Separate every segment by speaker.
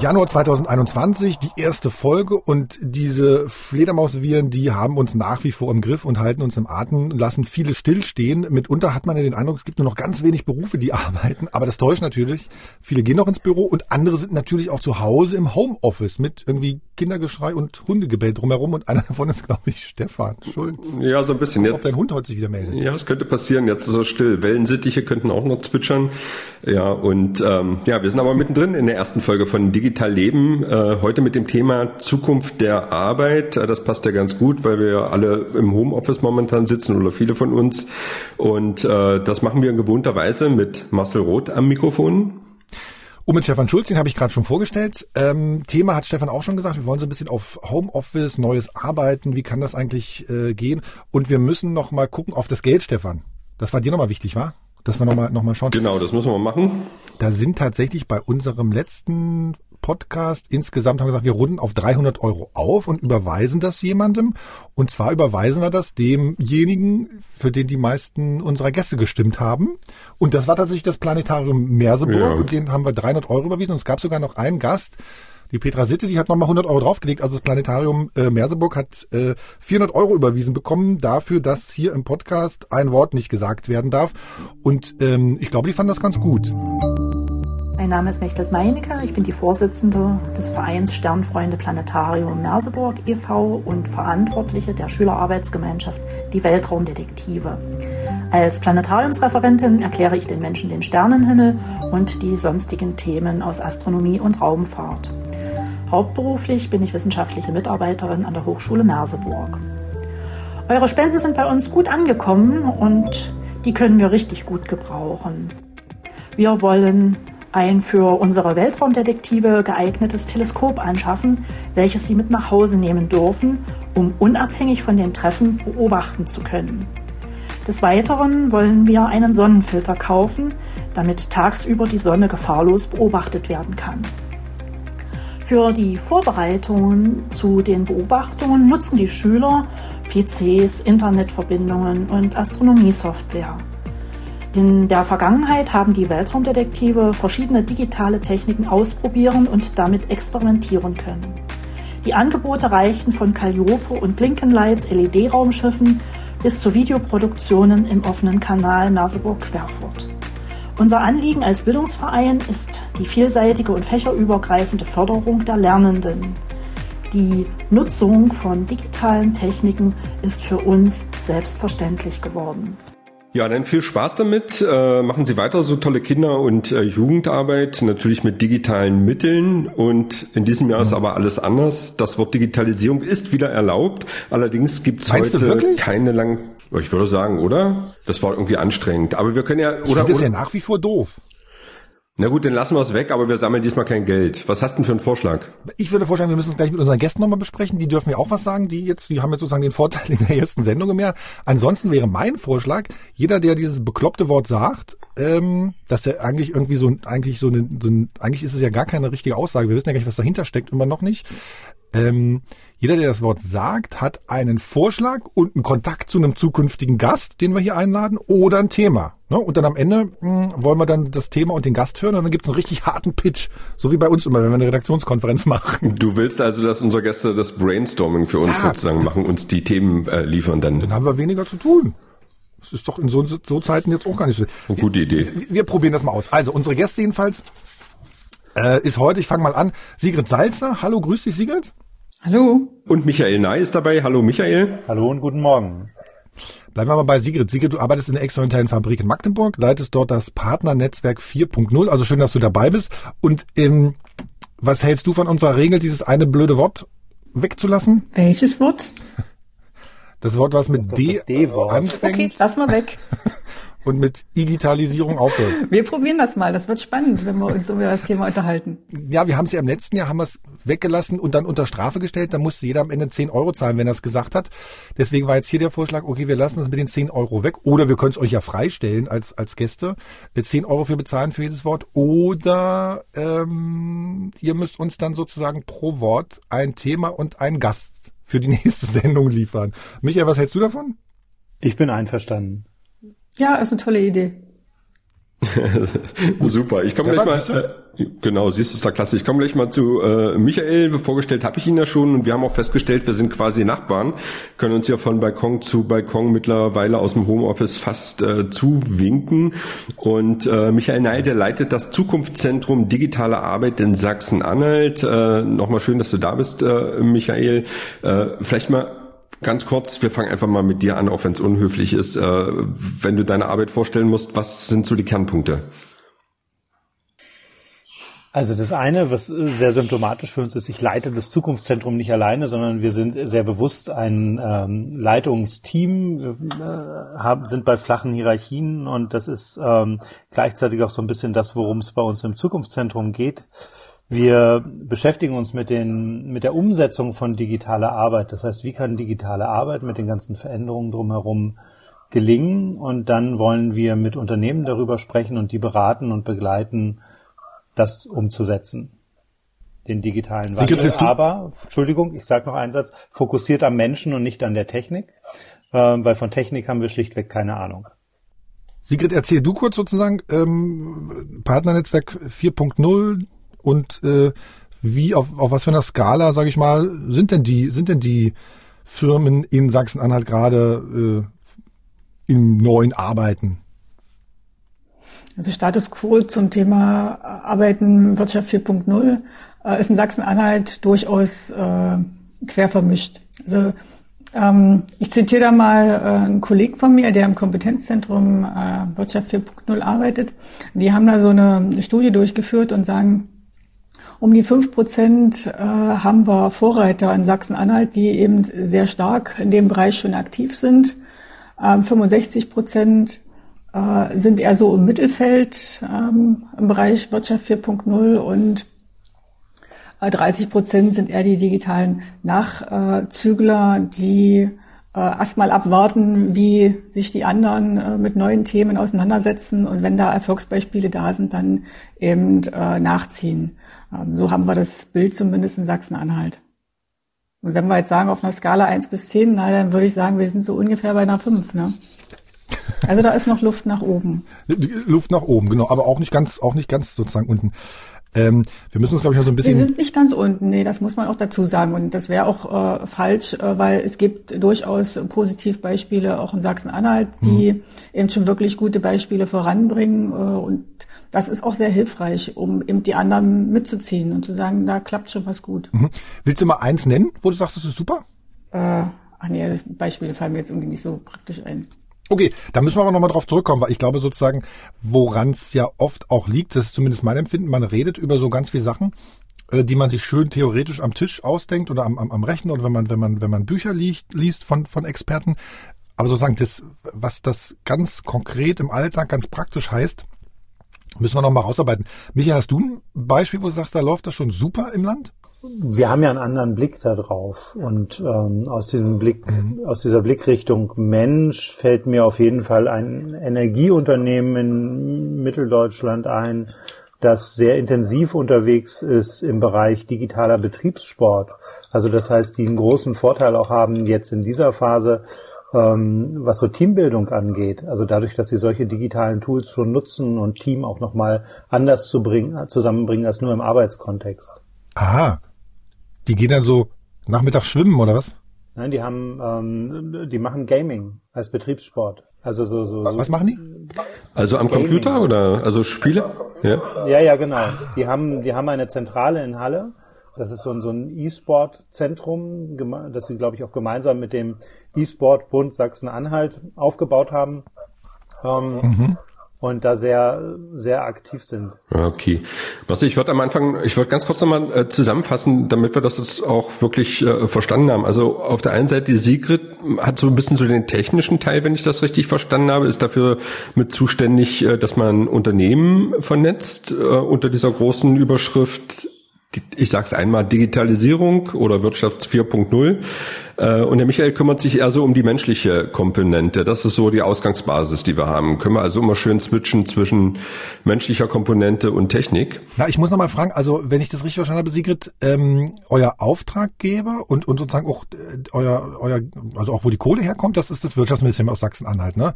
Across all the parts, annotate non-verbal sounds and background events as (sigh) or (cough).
Speaker 1: Januar 2021, die erste Folge und diese Fledermausviren, die haben uns nach wie vor im Griff und halten uns im Atem, lassen viele stillstehen. Mitunter hat man ja den Eindruck, es gibt nur noch ganz wenig Berufe, die (laughs) arbeiten, aber das täuscht natürlich. Viele gehen noch ins Büro und andere sind natürlich auch zu Hause im Homeoffice mit irgendwie Kindergeschrei und Hundegebell drumherum und einer davon ist, glaube ich, Stefan Schulz.
Speaker 2: Ja, so ein bisschen.
Speaker 1: Jetzt, ob dein Hund heute sich wieder meldet.
Speaker 2: Ja, es könnte passieren. Jetzt ist er still. Wellensittiche könnten auch noch zwitschern. Ja, und ähm, ja, wir sind aber mittendrin in der ersten Folge von Digital Leben. Äh, heute mit dem Thema Zukunft der Arbeit. Äh, das passt ja ganz gut, weil wir alle im Homeoffice momentan sitzen oder viele von uns. Und äh, das machen wir in gewohnter Weise mit Marcel Roth am Mikrofon.
Speaker 1: Und mit Stefan Schulz, den habe ich gerade schon vorgestellt. Ähm, Thema hat Stefan auch schon gesagt, wir wollen so ein bisschen auf Homeoffice, neues Arbeiten, wie kann das eigentlich äh, gehen? Und wir müssen noch mal gucken auf das Geld, Stefan. Das war dir nochmal wichtig, war? Dass wir nochmal noch mal schauen.
Speaker 2: Genau, das müssen wir machen.
Speaker 1: Da sind tatsächlich bei unserem letzten Podcast insgesamt haben wir gesagt, wir runden auf 300 Euro auf und überweisen das jemandem. Und zwar überweisen wir das demjenigen, für den die meisten unserer Gäste gestimmt haben. Und das war tatsächlich das Planetarium Merseburg. Ja. Und den haben wir 300 Euro überwiesen. Und es gab sogar noch einen Gast, die Petra Sitte, die hat nochmal 100 Euro draufgelegt. Also das Planetarium äh, Merseburg hat äh, 400 Euro überwiesen bekommen dafür, dass hier im Podcast ein Wort nicht gesagt werden darf. Und ähm, ich glaube, die fanden das ganz gut.
Speaker 3: Mein Name ist Mechtelt Meinecke, ich bin die Vorsitzende des Vereins Sternfreunde Planetarium Merseburg e.V. und Verantwortliche der Schülerarbeitsgemeinschaft Die Weltraumdetektive. Als Planetariumsreferentin erkläre ich den Menschen den Sternenhimmel und die sonstigen Themen aus Astronomie und Raumfahrt. Hauptberuflich bin ich wissenschaftliche Mitarbeiterin an der Hochschule Merseburg. Eure Spenden sind bei uns gut angekommen und die können wir richtig gut gebrauchen. Wir wollen ein für unsere Weltraumdetektive geeignetes Teleskop anschaffen, welches sie mit nach Hause nehmen dürfen, um unabhängig von den Treffen beobachten zu können. Des Weiteren wollen wir einen Sonnenfilter kaufen, damit tagsüber die Sonne gefahrlos beobachtet werden kann. Für die Vorbereitungen zu den Beobachtungen nutzen die Schüler PCs, Internetverbindungen und Astronomiesoftware. In der Vergangenheit haben die Weltraumdetektive verschiedene digitale Techniken ausprobieren und damit experimentieren können. Die Angebote reichten von Calliope und Blinkenlights LED-Raumschiffen bis zu Videoproduktionen im offenen Kanal Merseburg-Querfurt. Unser Anliegen als Bildungsverein ist die vielseitige und fächerübergreifende Förderung der Lernenden. Die Nutzung von digitalen Techniken ist für uns selbstverständlich geworden.
Speaker 2: Ja, dann viel Spaß damit. Äh, machen Sie weiter so tolle Kinder- und äh, Jugendarbeit, natürlich mit digitalen Mitteln. Und in diesem Jahr ist aber alles anders. Das Wort Digitalisierung ist wieder erlaubt. Allerdings gibt es heute keine lang. Ich würde sagen, oder? Das war irgendwie anstrengend. Aber wir können ja. Oder,
Speaker 1: ich finde das ja nach wie vor doof.
Speaker 2: Na gut, dann lassen wir es weg, aber wir sammeln diesmal kein Geld. Was hast du denn für einen Vorschlag?
Speaker 1: Ich würde vorschlagen, wir müssen es gleich mit unseren Gästen nochmal besprechen. Die dürfen ja auch was sagen. Die jetzt, die haben jetzt sozusagen den Vorteil in der ersten Sendung mehr. Ansonsten wäre mein Vorschlag, jeder, der dieses bekloppte Wort sagt, ähm, dass er eigentlich irgendwie so, eigentlich so eine, so ein, eigentlich ist es ja gar keine richtige Aussage. Wir wissen ja gar nicht, was dahinter steckt, immer noch nicht. Ähm, jeder, der das Wort sagt, hat einen Vorschlag und einen Kontakt zu einem zukünftigen Gast, den wir hier einladen, oder ein Thema. Ne? Und dann am Ende mh, hm, wollen wir dann das Thema und den Gast hören und dann gibt es einen richtig harten Pitch, so wie bei uns immer, wenn wir eine Redaktionskonferenz machen.
Speaker 2: Du willst also, dass unsere Gäste das Brainstorming für uns ja. sozusagen machen, uns die Themen äh, liefern dann.
Speaker 1: Dann haben wir weniger zu tun. Das ist doch in so, so Zeiten jetzt auch gar nicht so.
Speaker 2: Eine gute Idee.
Speaker 1: Wir, wir probieren das mal aus. Also unsere Gäste jedenfalls äh, ist heute, ich fange mal an, Sigrid Salzer. Hallo, grüß dich Sigrid.
Speaker 4: Hallo.
Speaker 2: Und Michael Ney ist dabei. Hallo Michael.
Speaker 5: Hallo und guten Morgen.
Speaker 1: Bleiben wir mal bei Sigrid. Sigrid, du arbeitest in der experimentellen Fabrik in Magdeburg, leitest dort das Partnernetzwerk 4.0. Also schön, dass du dabei bist. Und ähm, was hältst du von unserer Regel, dieses eine blöde Wort wegzulassen?
Speaker 4: Welches Wort?
Speaker 1: Das Wort, was mit D, D anfängt.
Speaker 4: Okay, lass mal weg. (laughs)
Speaker 1: und mit Digitalisierung aufhört. (laughs)
Speaker 4: Wir probieren das mal. Das wird spannend, wenn wir uns über das Thema unterhalten.
Speaker 1: Ja, wir haben es ja im letzten Jahr haben wir es weggelassen und dann unter Strafe gestellt. Da musste jeder am Ende 10 Euro zahlen, wenn er es gesagt hat. Deswegen war jetzt hier der Vorschlag, okay, wir lassen es mit den 10 Euro weg. Oder wir können es euch ja freistellen als, als Gäste. 10 Euro für bezahlen für jedes Wort. Oder ähm, ihr müsst uns dann sozusagen pro Wort ein Thema und einen Gast für die (laughs) nächste Sendung liefern. Michael, was hältst du davon?
Speaker 5: Ich bin einverstanden.
Speaker 4: Ja, ist eine tolle Idee. (laughs)
Speaker 2: Super. Ich komme gleich mal. Äh, genau, siehst du, ist da klasse. Ich komme gleich mal zu äh, Michael. Vorgestellt habe ich ihn ja schon und wir haben auch festgestellt, wir sind quasi Nachbarn, können uns ja von Balkon zu Balkon mittlerweile aus dem Homeoffice fast äh, zuwinken. Und äh, Michael Ney, der leitet das Zukunftszentrum Digitale Arbeit in Sachsen-Anhalt. Äh, Nochmal schön, dass du da bist, äh, Michael. Äh, vielleicht mal Ganz kurz, wir fangen einfach mal mit dir an, auch wenn es unhöflich ist. Äh, wenn du deine Arbeit vorstellen musst, was sind so die Kernpunkte?
Speaker 5: Also das eine, was sehr symptomatisch für uns ist, ich leite das Zukunftszentrum nicht alleine, sondern wir sind sehr bewusst ein ähm, Leitungsteam, äh, haben, sind bei flachen Hierarchien und das ist ähm, gleichzeitig auch so ein bisschen das, worum es bei uns im Zukunftszentrum geht. Wir beschäftigen uns mit, den, mit der Umsetzung von digitaler Arbeit. Das heißt, wie kann digitale Arbeit mit den ganzen Veränderungen drumherum gelingen? Und dann wollen wir mit Unternehmen darüber sprechen und die beraten und begleiten, das umzusetzen. Den digitalen Wandel. Aber, Entschuldigung, ich sage noch einen Satz, fokussiert am Menschen und nicht an der Technik, äh, weil von Technik haben wir schlichtweg keine Ahnung.
Speaker 1: Sigrid, erzähl du kurz sozusagen ähm, Partnernetzwerk 4.0, und äh, wie auf, auf was für einer Skala, sage ich mal, sind denn die sind denn die Firmen in Sachsen-Anhalt gerade äh, im neuen Arbeiten?
Speaker 4: Also Status quo zum Thema Arbeiten Wirtschaft 4.0 äh, ist in Sachsen-Anhalt durchaus äh, quer vermischt. Also ähm, ich zitiere da mal äh, einen Kollegen von mir, der im Kompetenzzentrum äh, Wirtschaft 4.0 arbeitet. Die haben da so eine Studie durchgeführt und sagen, um die fünf Prozent äh, haben wir Vorreiter in Sachsen-Anhalt, die eben sehr stark in dem Bereich schon aktiv sind. Ähm, 65 Prozent äh, sind eher so im Mittelfeld ähm, im Bereich Wirtschaft 4.0 und 30 äh, Prozent sind eher die digitalen Nachzügler, die erstmal abwarten, wie sich die anderen mit neuen Themen auseinandersetzen und wenn da Erfolgsbeispiele da sind, dann eben nachziehen. Ähm, so haben wir das Bild zumindest in Sachsen-Anhalt. Und wenn wir jetzt sagen, auf einer Skala eins bis zehn, na, dann würde ich sagen, wir sind so ungefähr bei einer fünf. Ne? Also da ist noch Luft nach oben.
Speaker 1: Luft nach oben, genau, aber auch nicht ganz, auch nicht ganz sozusagen unten. Ähm, wir müssen uns, glaube ich, noch so ein bisschen.
Speaker 4: Wir sind nicht ganz unten, nee, das muss man auch dazu sagen. Und das wäre auch äh, falsch, äh, weil es gibt durchaus Positivbeispiele auch in Sachsen-Anhalt, die hm. eben schon wirklich gute Beispiele voranbringen. Äh, und das ist auch sehr hilfreich, um eben die anderen mitzuziehen und zu sagen, da klappt schon was gut. Mhm.
Speaker 1: Willst du mal eins nennen, wo du sagst, das ist super?
Speaker 4: Äh, ach nee, Beispiele fallen mir jetzt irgendwie nicht so praktisch ein.
Speaker 1: Okay, da müssen wir aber nochmal drauf zurückkommen, weil ich glaube sozusagen, woran es ja oft auch liegt, das ist zumindest mein Empfinden, man redet über so ganz viele Sachen, äh, die man sich schön theoretisch am Tisch ausdenkt oder am, am, am Rechner oder wenn man, wenn man, wenn man Bücher liest, liest von, von Experten. Aber sozusagen das, was das ganz konkret im Alltag ganz praktisch heißt, müssen wir nochmal rausarbeiten. Michael, hast du ein Beispiel, wo du sagst, da läuft das schon super im Land?
Speaker 5: Wir haben ja einen anderen Blick da drauf und ähm, aus diesem Blick, aus dieser Blickrichtung Mensch fällt mir auf jeden Fall ein Energieunternehmen in Mitteldeutschland ein, das sehr intensiv unterwegs ist im Bereich digitaler Betriebssport. Also das heißt, die einen großen Vorteil auch haben jetzt in dieser Phase, ähm, was so Teambildung angeht. Also dadurch, dass sie solche digitalen Tools schon nutzen und Team auch nochmal anders zu bringen, zusammenbringen als nur im Arbeitskontext.
Speaker 1: Aha, die gehen dann so nachmittags schwimmen oder was?
Speaker 5: Nein, die haben, ähm, die machen Gaming als Betriebssport. Also so, so,
Speaker 1: so. Was machen die?
Speaker 2: Also am Gaming. Computer oder also Spiele?
Speaker 5: Ja. ja, ja, genau. Die haben, die haben eine Zentrale in Halle. Das ist so ein, so ein E-Sport-Zentrum, das sie, glaube ich, auch gemeinsam mit dem E-Sport-Bund Sachsen-Anhalt aufgebaut haben. Ähm, mhm und da sehr, sehr aktiv sind.
Speaker 2: Okay. Was ich würde am Anfang, ich würde ganz kurz nochmal äh, zusammenfassen, damit wir das jetzt auch wirklich äh, verstanden haben. Also auf der einen Seite, Sigrid hat so ein bisschen so den technischen Teil, wenn ich das richtig verstanden habe, ist dafür mit zuständig, äh, dass man Unternehmen vernetzt äh, unter dieser großen Überschrift, ich sage es einmal, Digitalisierung oder Wirtschafts 4.0. Äh, und der Michael kümmert sich eher so um die menschliche Komponente. Das ist so die Ausgangsbasis, die wir haben. Können wir also immer schön switchen zwischen menschlicher Komponente und Technik.
Speaker 1: Na, ich muss noch mal fragen, also wenn ich das richtig verstanden habe, Sigrid, ähm, euer Auftraggeber und, und sozusagen auch äh, euer, euer, also auch wo die Kohle herkommt, das ist das Wirtschaftsministerium aus Sachsen-Anhalt, ne?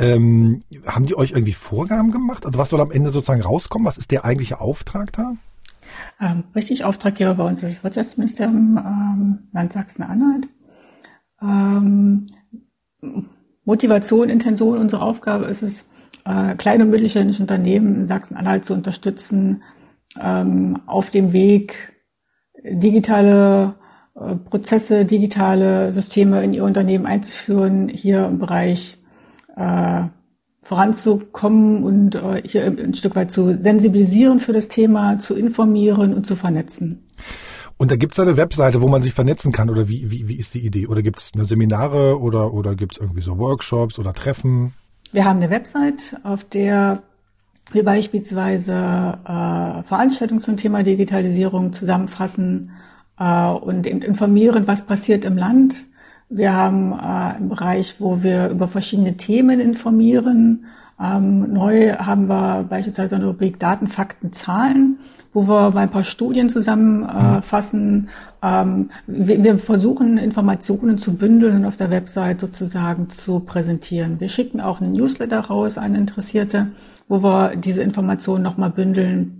Speaker 1: Ähm, haben die euch irgendwie Vorgaben gemacht? Also was soll am Ende sozusagen rauskommen? Was ist der eigentliche Auftrag da?
Speaker 4: Ähm, richtig, Auftraggeber bei uns ist das Wirtschaftsministerium ähm, Land Sachsen-Anhalt. Ähm, Motivation, Intention, unsere Aufgabe ist es, äh, kleine und mittelständische Unternehmen in Sachsen-Anhalt zu unterstützen, ähm, auf dem Weg digitale äh, Prozesse, digitale Systeme in ihr Unternehmen einzuführen, hier im Bereich äh, voranzukommen und äh, hier ein Stück weit zu sensibilisieren für das Thema, zu informieren und zu vernetzen.
Speaker 1: Und da gibt es eine Webseite, wo man sich vernetzen kann oder wie, wie, wie ist die Idee? Oder gibt es Seminare oder, oder gibt es irgendwie so Workshops oder Treffen?
Speaker 4: Wir haben eine Website, auf der wir beispielsweise äh, Veranstaltungen zum Thema Digitalisierung zusammenfassen äh, und informieren, was passiert im Land, wir haben äh, einen Bereich, wo wir über verschiedene Themen informieren. Ähm, neu haben wir beispielsweise eine Rubrik Daten, Fakten, Zahlen, wo wir mal ein paar Studien zusammenfassen. Äh, ähm, wir, wir, versuchen Informationen zu bündeln und auf der Website sozusagen zu präsentieren. Wir schicken auch einen Newsletter raus an Interessierte, wo wir diese Informationen nochmal bündeln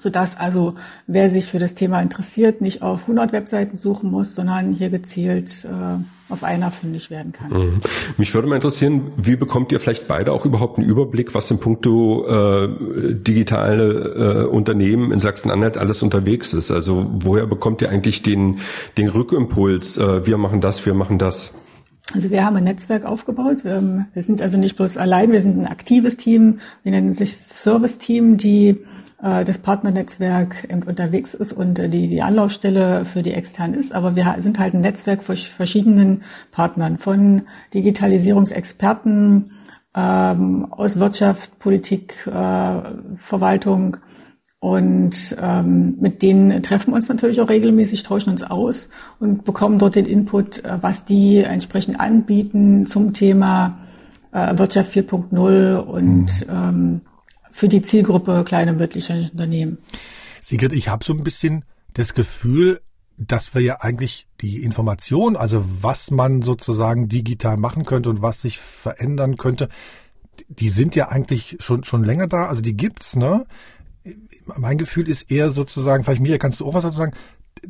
Speaker 4: sodass also wer sich für das Thema interessiert, nicht auf 100 Webseiten suchen muss, sondern hier gezielt äh, auf einer fündig werden kann. Mhm.
Speaker 2: Mich würde mal interessieren, wie bekommt ihr vielleicht beide auch überhaupt einen Überblick, was in puncto äh, digitale äh, Unternehmen in Sachsen-Anhalt alles unterwegs ist? Also woher bekommt ihr eigentlich den, den Rückimpuls, äh, wir machen das, wir machen das?
Speaker 4: Also wir haben ein Netzwerk aufgebaut. Wir, wir sind also nicht bloß allein, wir sind ein aktives Team. Wir nennen sich Service-Team, die das Partnernetzwerk unterwegs ist und äh, die, die Anlaufstelle für die externen ist. Aber wir sind halt ein Netzwerk von verschiedenen Partnern, von Digitalisierungsexperten ähm, aus Wirtschaft, Politik, äh, Verwaltung. Und ähm, mit denen treffen wir uns natürlich auch regelmäßig, tauschen uns aus und bekommen dort den Input, äh, was die entsprechend anbieten zum Thema äh, Wirtschaft 4.0 und mhm. ähm, für die Zielgruppe kleine mittelständische Unternehmen.
Speaker 1: Sigrid, ich habe so ein bisschen das Gefühl, dass wir ja eigentlich die Information, also was man sozusagen digital machen könnte und was sich verändern könnte, die sind ja eigentlich schon schon länger da. Also die gibt's, ne? Mein Gefühl ist eher sozusagen, vielleicht Michael, kannst du auch was dazu sagen,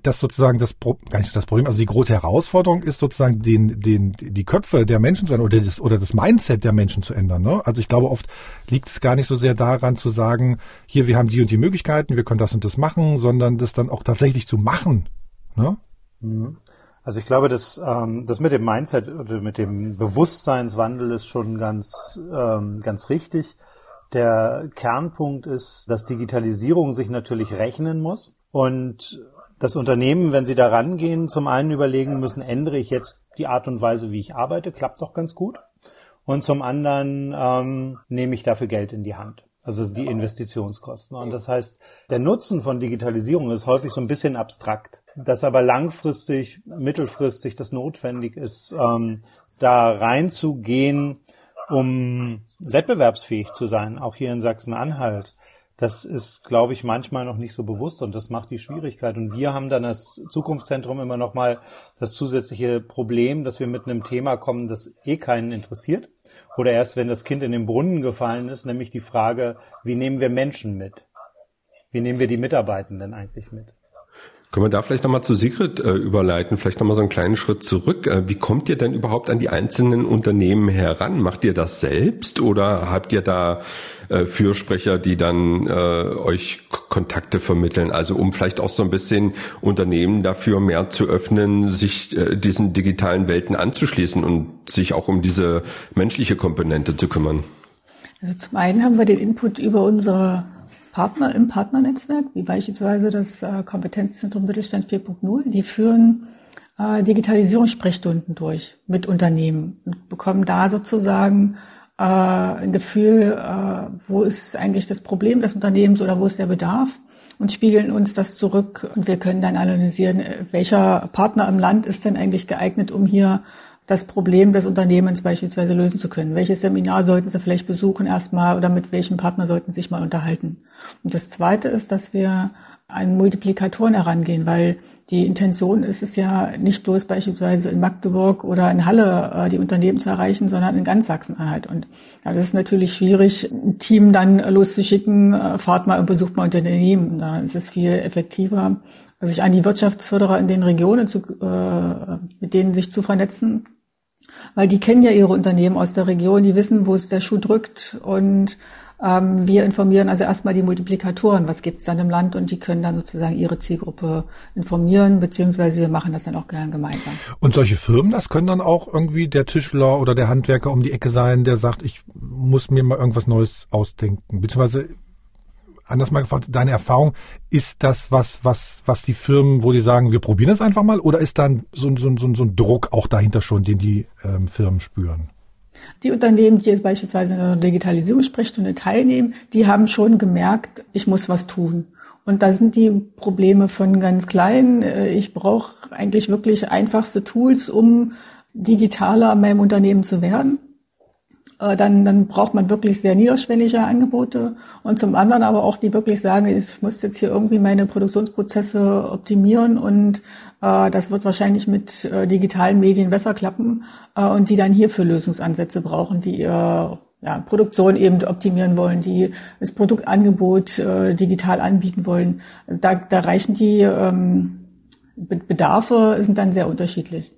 Speaker 1: dass sozusagen das gar nicht das Problem, also die große Herausforderung ist sozusagen den, den, die Köpfe der Menschen zu ändern oder das, oder das Mindset der Menschen zu ändern. Ne? Also ich glaube, oft liegt es gar nicht so sehr daran zu sagen, hier, wir haben die und die Möglichkeiten, wir können das und das machen, sondern das dann auch tatsächlich zu machen. Ne?
Speaker 5: Mhm. Also ich glaube, dass ähm, das mit dem Mindset oder mit dem Bewusstseinswandel ist schon ganz, ähm, ganz richtig. Der Kernpunkt ist, dass Digitalisierung sich natürlich rechnen muss. Und das Unternehmen, wenn sie da rangehen, zum einen überlegen müssen, ändere ich jetzt die Art und Weise, wie ich arbeite, klappt doch ganz gut. Und zum anderen ähm, nehme ich dafür Geld in die Hand. Also die Investitionskosten. Und das heißt, der Nutzen von Digitalisierung ist häufig so ein bisschen abstrakt. Dass aber langfristig, mittelfristig das notwendig ist, ähm, da reinzugehen, um wettbewerbsfähig zu sein, auch hier in Sachsen-Anhalt das ist, glaube ich, manchmal noch nicht so bewusst und das macht die Schwierigkeit. Und wir haben dann als Zukunftszentrum immer noch mal das zusätzliche Problem, dass wir mit einem Thema kommen, das eh keinen interessiert. Oder erst, wenn das Kind in den Brunnen gefallen ist, nämlich die Frage, wie nehmen wir Menschen mit? Wie nehmen wir die Mitarbeitenden eigentlich mit?
Speaker 2: Können wir da vielleicht nochmal zu Sigrid äh, überleiten, vielleicht nochmal so einen kleinen Schritt zurück. Äh, wie kommt ihr denn überhaupt an die einzelnen Unternehmen heran? Macht ihr das selbst oder habt ihr da äh, Fürsprecher, die dann äh, euch Kontakte vermitteln? Also um vielleicht auch so ein bisschen Unternehmen dafür mehr zu öffnen, sich äh, diesen digitalen Welten anzuschließen und sich auch um diese menschliche Komponente zu kümmern.
Speaker 4: Also zum einen haben wir den Input über unsere Partner im Partnernetzwerk, wie beispielsweise das äh, Kompetenzzentrum Mittelstand 4.0, die führen äh, Digitalisierungssprechstunden durch mit Unternehmen und bekommen da sozusagen äh, ein Gefühl, wo ist eigentlich das Problem des Unternehmens oder wo ist der Bedarf und spiegeln uns das zurück. Und wir können dann analysieren, welcher Partner im Land ist denn eigentlich geeignet, um hier das Problem des Unternehmens beispielsweise lösen zu können. Welches Seminar sollten Sie vielleicht besuchen erstmal oder mit welchem Partner sollten Sie sich mal unterhalten? Und das Zweite ist, dass wir an Multiplikatoren herangehen, weil die Intention ist es ja nicht bloß beispielsweise in Magdeburg oder in Halle äh, die Unternehmen zu erreichen, sondern in ganz Sachsen-Anhalt. Und ja, das ist natürlich schwierig, ein Team dann loszuschicken, äh, fahrt mal und besucht mal Unternehmen. Da ist es viel effektiver, sich an die Wirtschaftsförderer in den Regionen zu, äh, mit denen sich zu vernetzen, weil die kennen ja ihre Unternehmen aus der Region, die wissen, wo es der Schuh drückt. Und ähm, wir informieren also erstmal die Multiplikatoren, was gibt es dann im Land. Und die können dann sozusagen ihre Zielgruppe informieren, beziehungsweise wir machen das dann auch gern gemeinsam.
Speaker 1: Und solche Firmen, das können dann auch irgendwie der Tischler oder der Handwerker um die Ecke sein, der sagt, ich muss mir mal irgendwas Neues ausdenken, beziehungsweise anders mal gefragt, deine Erfahrung, ist das was, was, was die Firmen, wo die sagen, wir probieren es einfach mal, oder ist dann so, so, so, so ein Druck auch dahinter schon, den die ähm, Firmen spüren?
Speaker 4: Die Unternehmen, die jetzt beispielsweise in einer Digitalisierungssprechstunde teilnehmen, die haben schon gemerkt, ich muss was tun. Und da sind die Probleme von ganz klein. Äh, ich brauche eigentlich wirklich einfachste Tools, um digitaler in meinem Unternehmen zu werden. Äh, dann, dann braucht man wirklich sehr niederschwellige Angebote. Und zum anderen aber auch, die wirklich sagen, ich muss jetzt hier irgendwie meine Produktionsprozesse optimieren und äh, das wird wahrscheinlich mit äh, digitalen Medien besser klappen äh, und die dann hierfür Lösungsansätze brauchen, die ihr ja, Produktion eben optimieren wollen, die das Produktangebot äh, digital anbieten wollen. Also da, da reichen die ähm, Bedarfe sind dann sehr unterschiedlich.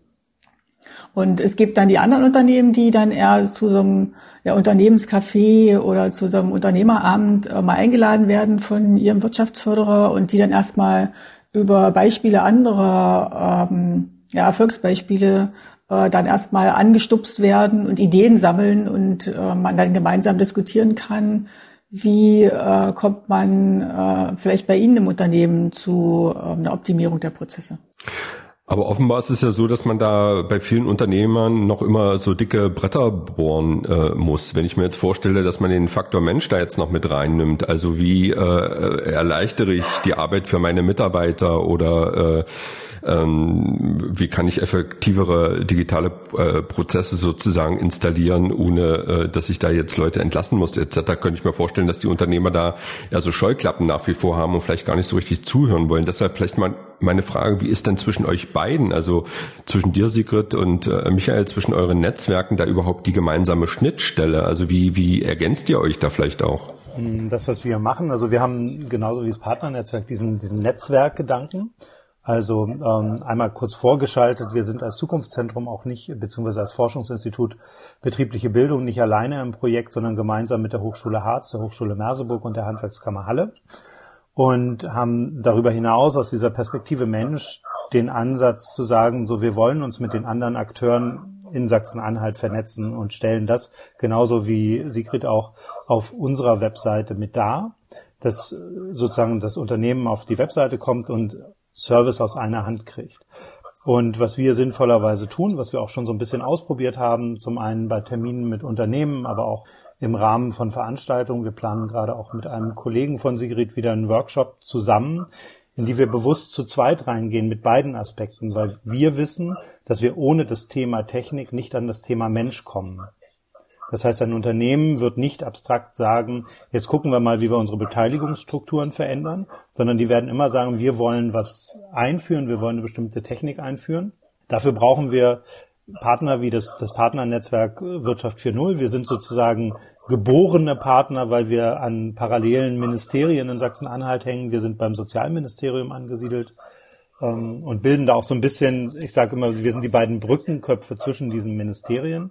Speaker 4: Und es gibt dann die anderen Unternehmen, die dann eher zu so einem ja, Unternehmenscafé oder zu so einem Unternehmerabend äh, mal eingeladen werden von ihrem Wirtschaftsförderer und die dann erstmal über Beispiele anderer ähm, ja, Erfolgsbeispiele äh, dann erstmal angestupst werden und Ideen sammeln und äh, man dann gemeinsam diskutieren kann, wie äh, kommt man äh, vielleicht bei Ihnen im Unternehmen zu äh, einer Optimierung der Prozesse.
Speaker 2: Aber offenbar ist es ja so, dass man da bei vielen Unternehmern noch immer so dicke Bretter bohren äh, muss. Wenn ich mir jetzt vorstelle, dass man den Faktor Mensch da jetzt noch mit reinnimmt, also wie äh, erleichtere ich die Arbeit für meine Mitarbeiter oder äh, ähm, wie kann ich effektivere digitale äh, Prozesse sozusagen installieren, ohne äh, dass ich da jetzt Leute entlassen muss etc. Könnte ich mir vorstellen, dass die Unternehmer da ja so Scheuklappen nach wie vor haben und vielleicht gar nicht so richtig zuhören wollen. Deshalb vielleicht mal meine Frage, wie ist denn zwischen euch beiden, also zwischen dir, Sigrid, und äh, Michael, zwischen euren Netzwerken da überhaupt die gemeinsame Schnittstelle? Also wie, wie ergänzt ihr euch da vielleicht auch?
Speaker 5: Das, was wir machen, also wir haben genauso wie das Partnernetzwerk diesen, diesen Netzwerkgedanken. Also ähm, einmal kurz vorgeschaltet, wir sind als Zukunftszentrum auch nicht, beziehungsweise als Forschungsinstitut betriebliche Bildung nicht alleine im Projekt, sondern gemeinsam mit der Hochschule Harz, der Hochschule Merseburg und der Handwerkskammer Halle und haben darüber hinaus aus dieser Perspektive Mensch den Ansatz zu sagen, so wir wollen uns mit den anderen Akteuren in Sachsen-Anhalt vernetzen und stellen das genauso wie Sigrid auch auf unserer Webseite mit dar, dass sozusagen das Unternehmen auf die Webseite kommt und Service aus einer Hand kriegt. Und was wir sinnvollerweise tun, was wir auch schon so ein bisschen ausprobiert haben, zum einen bei Terminen mit Unternehmen, aber auch im Rahmen von Veranstaltungen. Wir planen gerade auch mit einem Kollegen von Sigrid wieder einen Workshop zusammen, in die wir bewusst zu zweit reingehen mit beiden Aspekten, weil wir wissen, dass wir ohne das Thema Technik nicht an das Thema Mensch kommen. Das heißt, ein Unternehmen wird nicht abstrakt sagen, jetzt gucken wir mal, wie wir unsere Beteiligungsstrukturen verändern, sondern die werden immer sagen, wir wollen was einführen, wir wollen eine bestimmte Technik einführen. Dafür brauchen wir Partner wie das, das Partnernetzwerk Wirtschaft 4.0. Wir sind sozusagen geborene Partner, weil wir an parallelen Ministerien in Sachsen-Anhalt hängen. Wir sind beim Sozialministerium angesiedelt ähm, und bilden da auch so ein bisschen, ich sage immer, wir sind die beiden Brückenköpfe zwischen diesen Ministerien.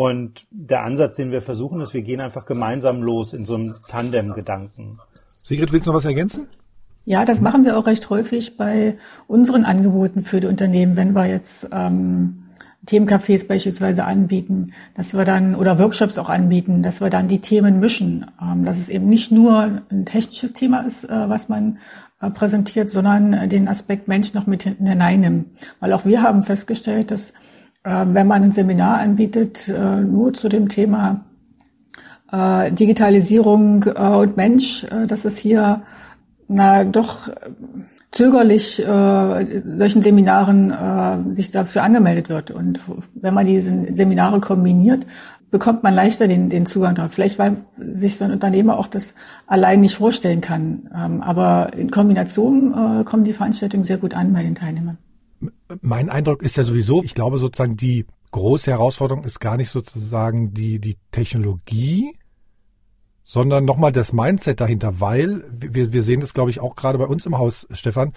Speaker 5: Und der Ansatz, den wir versuchen, ist, wir gehen einfach gemeinsam los in so einem Tandem-Gedanken.
Speaker 1: Sigrid, willst du noch was ergänzen?
Speaker 4: Ja, das machen wir auch recht häufig bei unseren Angeboten für die Unternehmen, wenn wir jetzt ähm, Themencafés beispielsweise anbieten, dass wir dann oder Workshops auch anbieten, dass wir dann die Themen mischen, ähm, dass es eben nicht nur ein technisches Thema ist, äh, was man äh, präsentiert, sondern den Aspekt Mensch noch mit hineinnimmt. Weil auch wir haben festgestellt, dass wenn man ein Seminar anbietet, äh, nur zu dem Thema äh, Digitalisierung und Mensch, dass es hier na doch zögerlich äh, solchen Seminaren äh, sich dafür angemeldet wird. Und wenn man diese Seminare kombiniert, bekommt man leichter den, den Zugang drauf. Vielleicht weil sich so ein Unternehmer auch das allein nicht vorstellen kann. Ähm, aber in Kombination äh, kommen die Veranstaltungen sehr gut an bei den Teilnehmern.
Speaker 1: Mein Eindruck ist ja sowieso, ich glaube sozusagen die große Herausforderung ist gar nicht sozusagen die, die Technologie, sondern nochmal das Mindset dahinter, weil wir, wir sehen das, glaube ich, auch gerade bei uns im Haus, Stefan.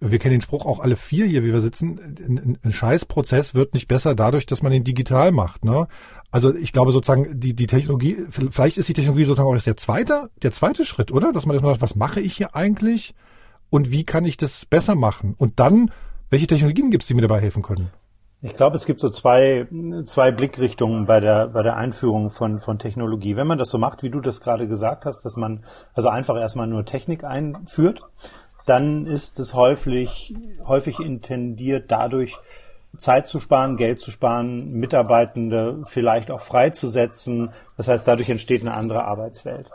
Speaker 1: Wir kennen den Spruch auch alle vier hier, wie wir sitzen. Ein, ein Scheißprozess wird nicht besser dadurch, dass man ihn digital macht. Ne? Also ich glaube sozusagen, die, die Technologie, vielleicht ist die Technologie sozusagen auch erst der zweite, der zweite Schritt, oder? Dass man erstmal sagt, was mache ich hier eigentlich und wie kann ich das besser machen? Und dann, welche Technologien gibt es, die mir dabei helfen können?
Speaker 5: Ich glaube, es gibt so zwei, zwei Blickrichtungen bei der, bei der Einführung von, von Technologie. Wenn man das so macht, wie du das gerade gesagt hast, dass man also einfach erstmal nur Technik einführt, dann ist es häufig, häufig intendiert dadurch, Zeit zu sparen, Geld zu sparen, Mitarbeitende vielleicht auch freizusetzen. Das heißt, dadurch entsteht eine andere Arbeitswelt.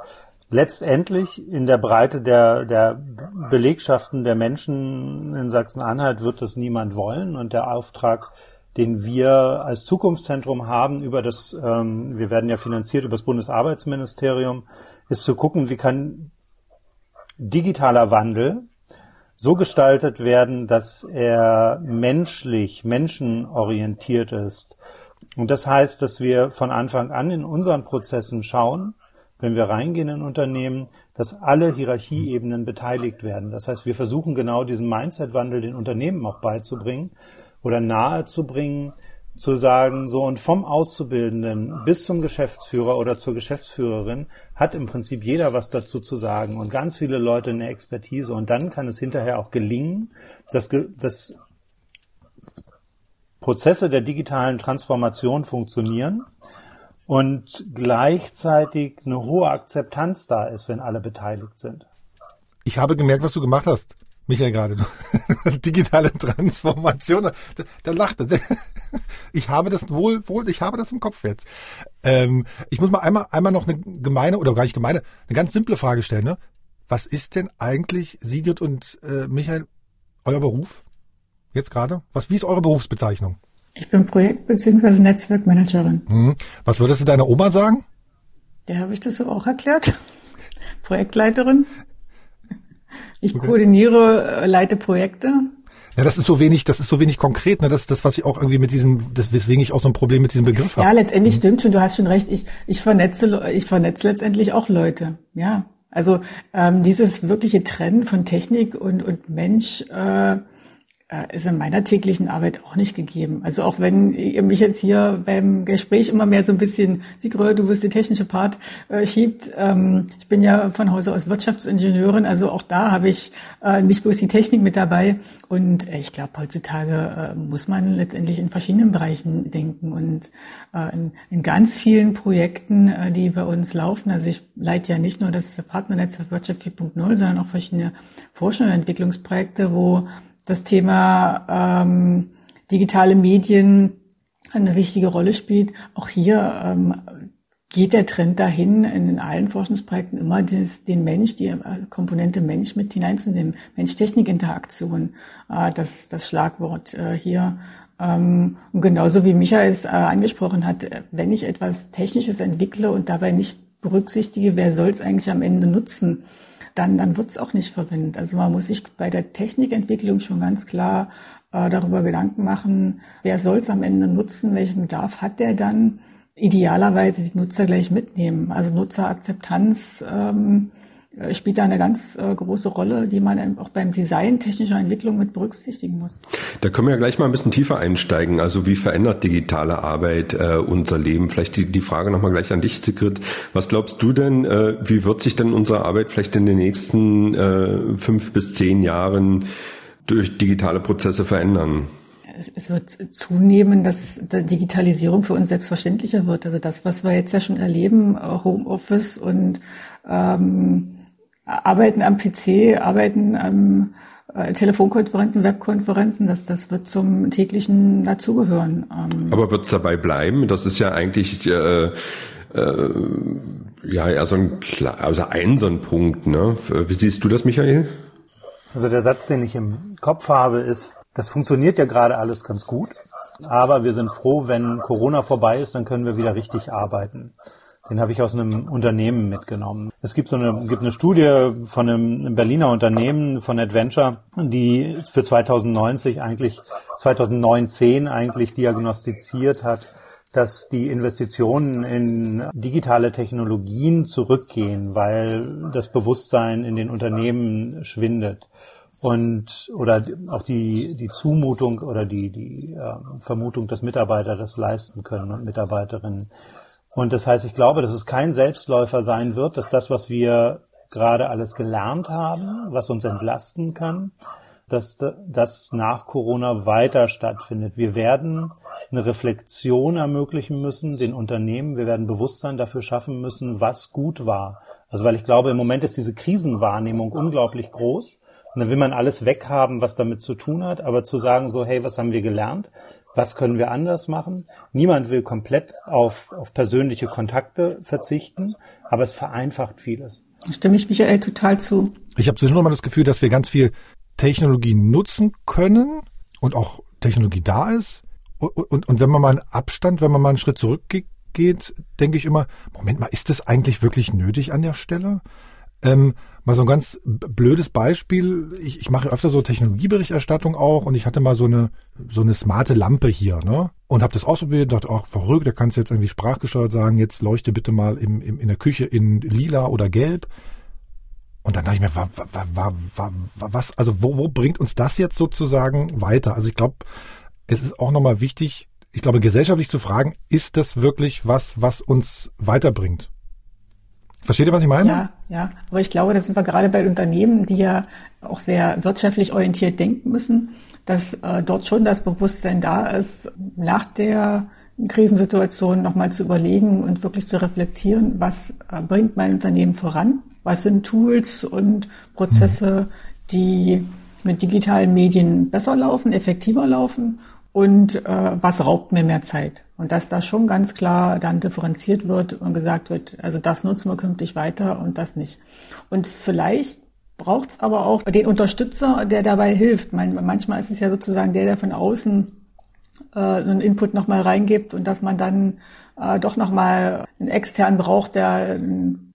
Speaker 5: Letztendlich in der Breite der, der Belegschaften der Menschen in Sachsen-Anhalt wird das niemand wollen und der Auftrag den wir als Zukunftszentrum haben über das, ähm, wir werden ja finanziert über das Bundesarbeitsministerium, ist zu gucken, wie kann digitaler Wandel so gestaltet werden, dass er menschlich, menschenorientiert ist. Und das heißt, dass wir von Anfang an in unseren Prozessen schauen, wenn wir reingehen in Unternehmen, dass alle Hierarchieebenen beteiligt werden. Das heißt, wir versuchen genau diesen Mindset-Wandel den Unternehmen auch beizubringen oder nahe zu bringen, zu sagen, so und vom Auszubildenden bis zum Geschäftsführer oder zur Geschäftsführerin hat im Prinzip jeder was dazu zu sagen und ganz viele Leute eine Expertise und dann kann es hinterher auch gelingen, dass, dass Prozesse der digitalen Transformation funktionieren und gleichzeitig eine hohe Akzeptanz da ist, wenn alle beteiligt sind.
Speaker 1: Ich habe gemerkt, was du gemacht hast. Michael gerade, (laughs) digitale Transformation, da, da lacht er. (laughs) Ich habe das wohl, wohl, ich habe das im Kopf jetzt. Ähm, ich muss mal einmal, einmal noch eine gemeine, oder gar nicht gemeine, eine ganz simple Frage stellen. Ne? Was ist denn eigentlich, Sigrid und äh, Michael, euer Beruf? Jetzt gerade? Was, wie ist eure Berufsbezeichnung?
Speaker 4: Ich bin Projekt- bzw. Netzwerkmanagerin.
Speaker 1: Hm. Was würdest du deiner Oma sagen?
Speaker 4: Der habe ich das so auch erklärt. (laughs) Projektleiterin. Ich okay. koordiniere, äh, leite Projekte.
Speaker 1: Ja, das ist so wenig, das ist so wenig konkret, ne? Das ist das, was ich auch irgendwie mit diesem, das, weswegen ich auch so ein Problem mit diesem Begriff habe.
Speaker 4: Ja, letztendlich mhm. stimmt schon, du hast schon recht, ich, ich vernetze, ich vernetze letztendlich auch Leute. Ja. Also ähm, dieses wirkliche Trennen von Technik und, und Mensch, äh, äh, ist in meiner täglichen Arbeit auch nicht gegeben. Also auch wenn ihr mich jetzt hier beim Gespräch immer mehr so ein bisschen, Sigrid, du bist die technische Part, äh, schiebt. Ähm, ich bin ja von Hause aus Wirtschaftsingenieurin, also auch da habe ich äh, nicht bloß die Technik mit dabei. Und äh, ich glaube, heutzutage äh, muss man letztendlich in verschiedenen Bereichen denken und äh, in, in, ganz vielen Projekten, äh, die bei uns laufen. Also ich leite ja nicht nur das Partnernetzwerk Wirtschaft 4.0, sondern auch verschiedene Forschung- und Entwicklungsprojekte, wo das Thema ähm, digitale Medien eine wichtige Rolle spielt. Auch hier ähm, geht der Trend dahin, in allen Forschungsprojekten immer des, den Mensch, die äh, Komponente Mensch mit hineinzunehmen. Mensch-Technik-Interaktion, äh, das, das Schlagwort äh, hier. Ähm, und genauso wie Michael es äh, angesprochen hat, wenn ich etwas Technisches entwickle und dabei nicht berücksichtige, wer soll es eigentlich am Ende nutzen, dann, dann wird es auch nicht verwendet. Also man muss sich bei der Technikentwicklung schon ganz klar äh, darüber Gedanken machen, wer soll es am Ende nutzen, welchen Bedarf hat der dann. Idealerweise die Nutzer gleich mitnehmen. Also Nutzerakzeptanz ähm, äh, spielt da eine ganz äh, große Rolle, die man auch beim Design technischer Entwicklung mit berücksichtigen muss.
Speaker 2: Da können wir ja gleich mal ein bisschen tiefer einsteigen. Also wie verändert digitale Arbeit äh, unser Leben? Vielleicht die, die Frage nochmal gleich an dich, Sigrid. Was glaubst du denn, äh, wie wird sich denn unsere Arbeit vielleicht in den nächsten äh, fünf bis zehn Jahren durch digitale Prozesse verändern?
Speaker 4: es wird zunehmen, dass die Digitalisierung für uns selbstverständlicher wird. Also das, was wir jetzt ja schon erleben, Homeoffice und ähm, Arbeiten am PC, Arbeiten am äh, Telefonkonferenzen, Webkonferenzen, das, das wird zum täglichen dazugehören.
Speaker 2: Ähm. Aber wird es dabei bleiben? Das ist ja eigentlich äh, äh, Ja, ja, so ein, also ein so ein Punkt, ne? Wie siehst du das, Michael?
Speaker 5: Also der Satz, den ich im Kopf habe, ist, das funktioniert ja gerade alles ganz gut, aber wir sind froh, wenn Corona vorbei ist, dann können wir wieder richtig arbeiten. Den habe ich aus einem Unternehmen mitgenommen. Es gibt so eine, gibt eine Studie von einem Berliner Unternehmen von Adventure, die für 2090 eigentlich, 2019 eigentlich diagnostiziert hat, dass die Investitionen in digitale Technologien zurückgehen, weil das Bewusstsein in den Unternehmen schwindet und oder auch die die Zumutung oder die die äh, Vermutung, dass Mitarbeiter das leisten können und Mitarbeiterinnen. Und das heißt, ich glaube, dass es kein Selbstläufer sein wird, dass das, was wir gerade alles gelernt haben, was uns entlasten kann, dass das nach Corona weiter stattfindet. Wir werden eine Reflexion ermöglichen müssen, den Unternehmen. Wir werden Bewusstsein dafür schaffen müssen, was gut war. Also weil ich glaube, im Moment ist diese Krisenwahrnehmung unglaublich groß. Und dann will man alles weghaben, was damit zu tun hat. Aber zu sagen so, hey, was haben wir gelernt? Was können wir anders machen? Niemand will komplett auf, auf persönliche Kontakte verzichten, aber es vereinfacht vieles.
Speaker 4: Da stimme ich Michael total zu.
Speaker 1: Ich habe schon mal das Gefühl, dass wir ganz viel Technologie nutzen können und auch Technologie da ist. Und, und, und wenn man mal einen Abstand, wenn man mal einen Schritt zurückgeht, denke ich immer, Moment mal, ist das eigentlich wirklich nötig an der Stelle? Ähm, mal so ein ganz blödes Beispiel. Ich, ich mache öfter so Technologieberichterstattung auch und ich hatte mal so eine so eine smarte Lampe hier, ne? Und habe das ausprobiert, dachte, ach, verrückt, da kannst du jetzt irgendwie sprachgesteuert sagen, jetzt leuchte bitte mal im, im, in der Küche in lila oder gelb. Und dann dachte ich mir, wa, wa, wa, was, also wo, wo bringt uns das jetzt sozusagen weiter? Also ich glaube, es ist auch nochmal wichtig, ich glaube, gesellschaftlich zu fragen, ist das wirklich was, was uns weiterbringt? Versteht ihr, was ich meine?
Speaker 4: Ja, ja. Aber ich glaube, da sind wir gerade bei Unternehmen, die ja auch sehr wirtschaftlich orientiert denken müssen, dass äh, dort schon das Bewusstsein da ist, nach der Krisensituation nochmal zu überlegen und wirklich zu reflektieren, was äh, bringt mein Unternehmen voran? Was sind Tools und Prozesse, die mit digitalen Medien besser laufen, effektiver laufen und äh, was raubt mir mehr Zeit. Und dass da schon ganz klar dann differenziert wird und gesagt wird, also das nutzen wir künftig weiter und das nicht. Und vielleicht braucht es aber auch den Unterstützer, der dabei hilft. manchmal ist es ja sozusagen der, der von außen äh, einen Input nochmal reingibt und dass man dann äh, doch nochmal einen externen braucht, der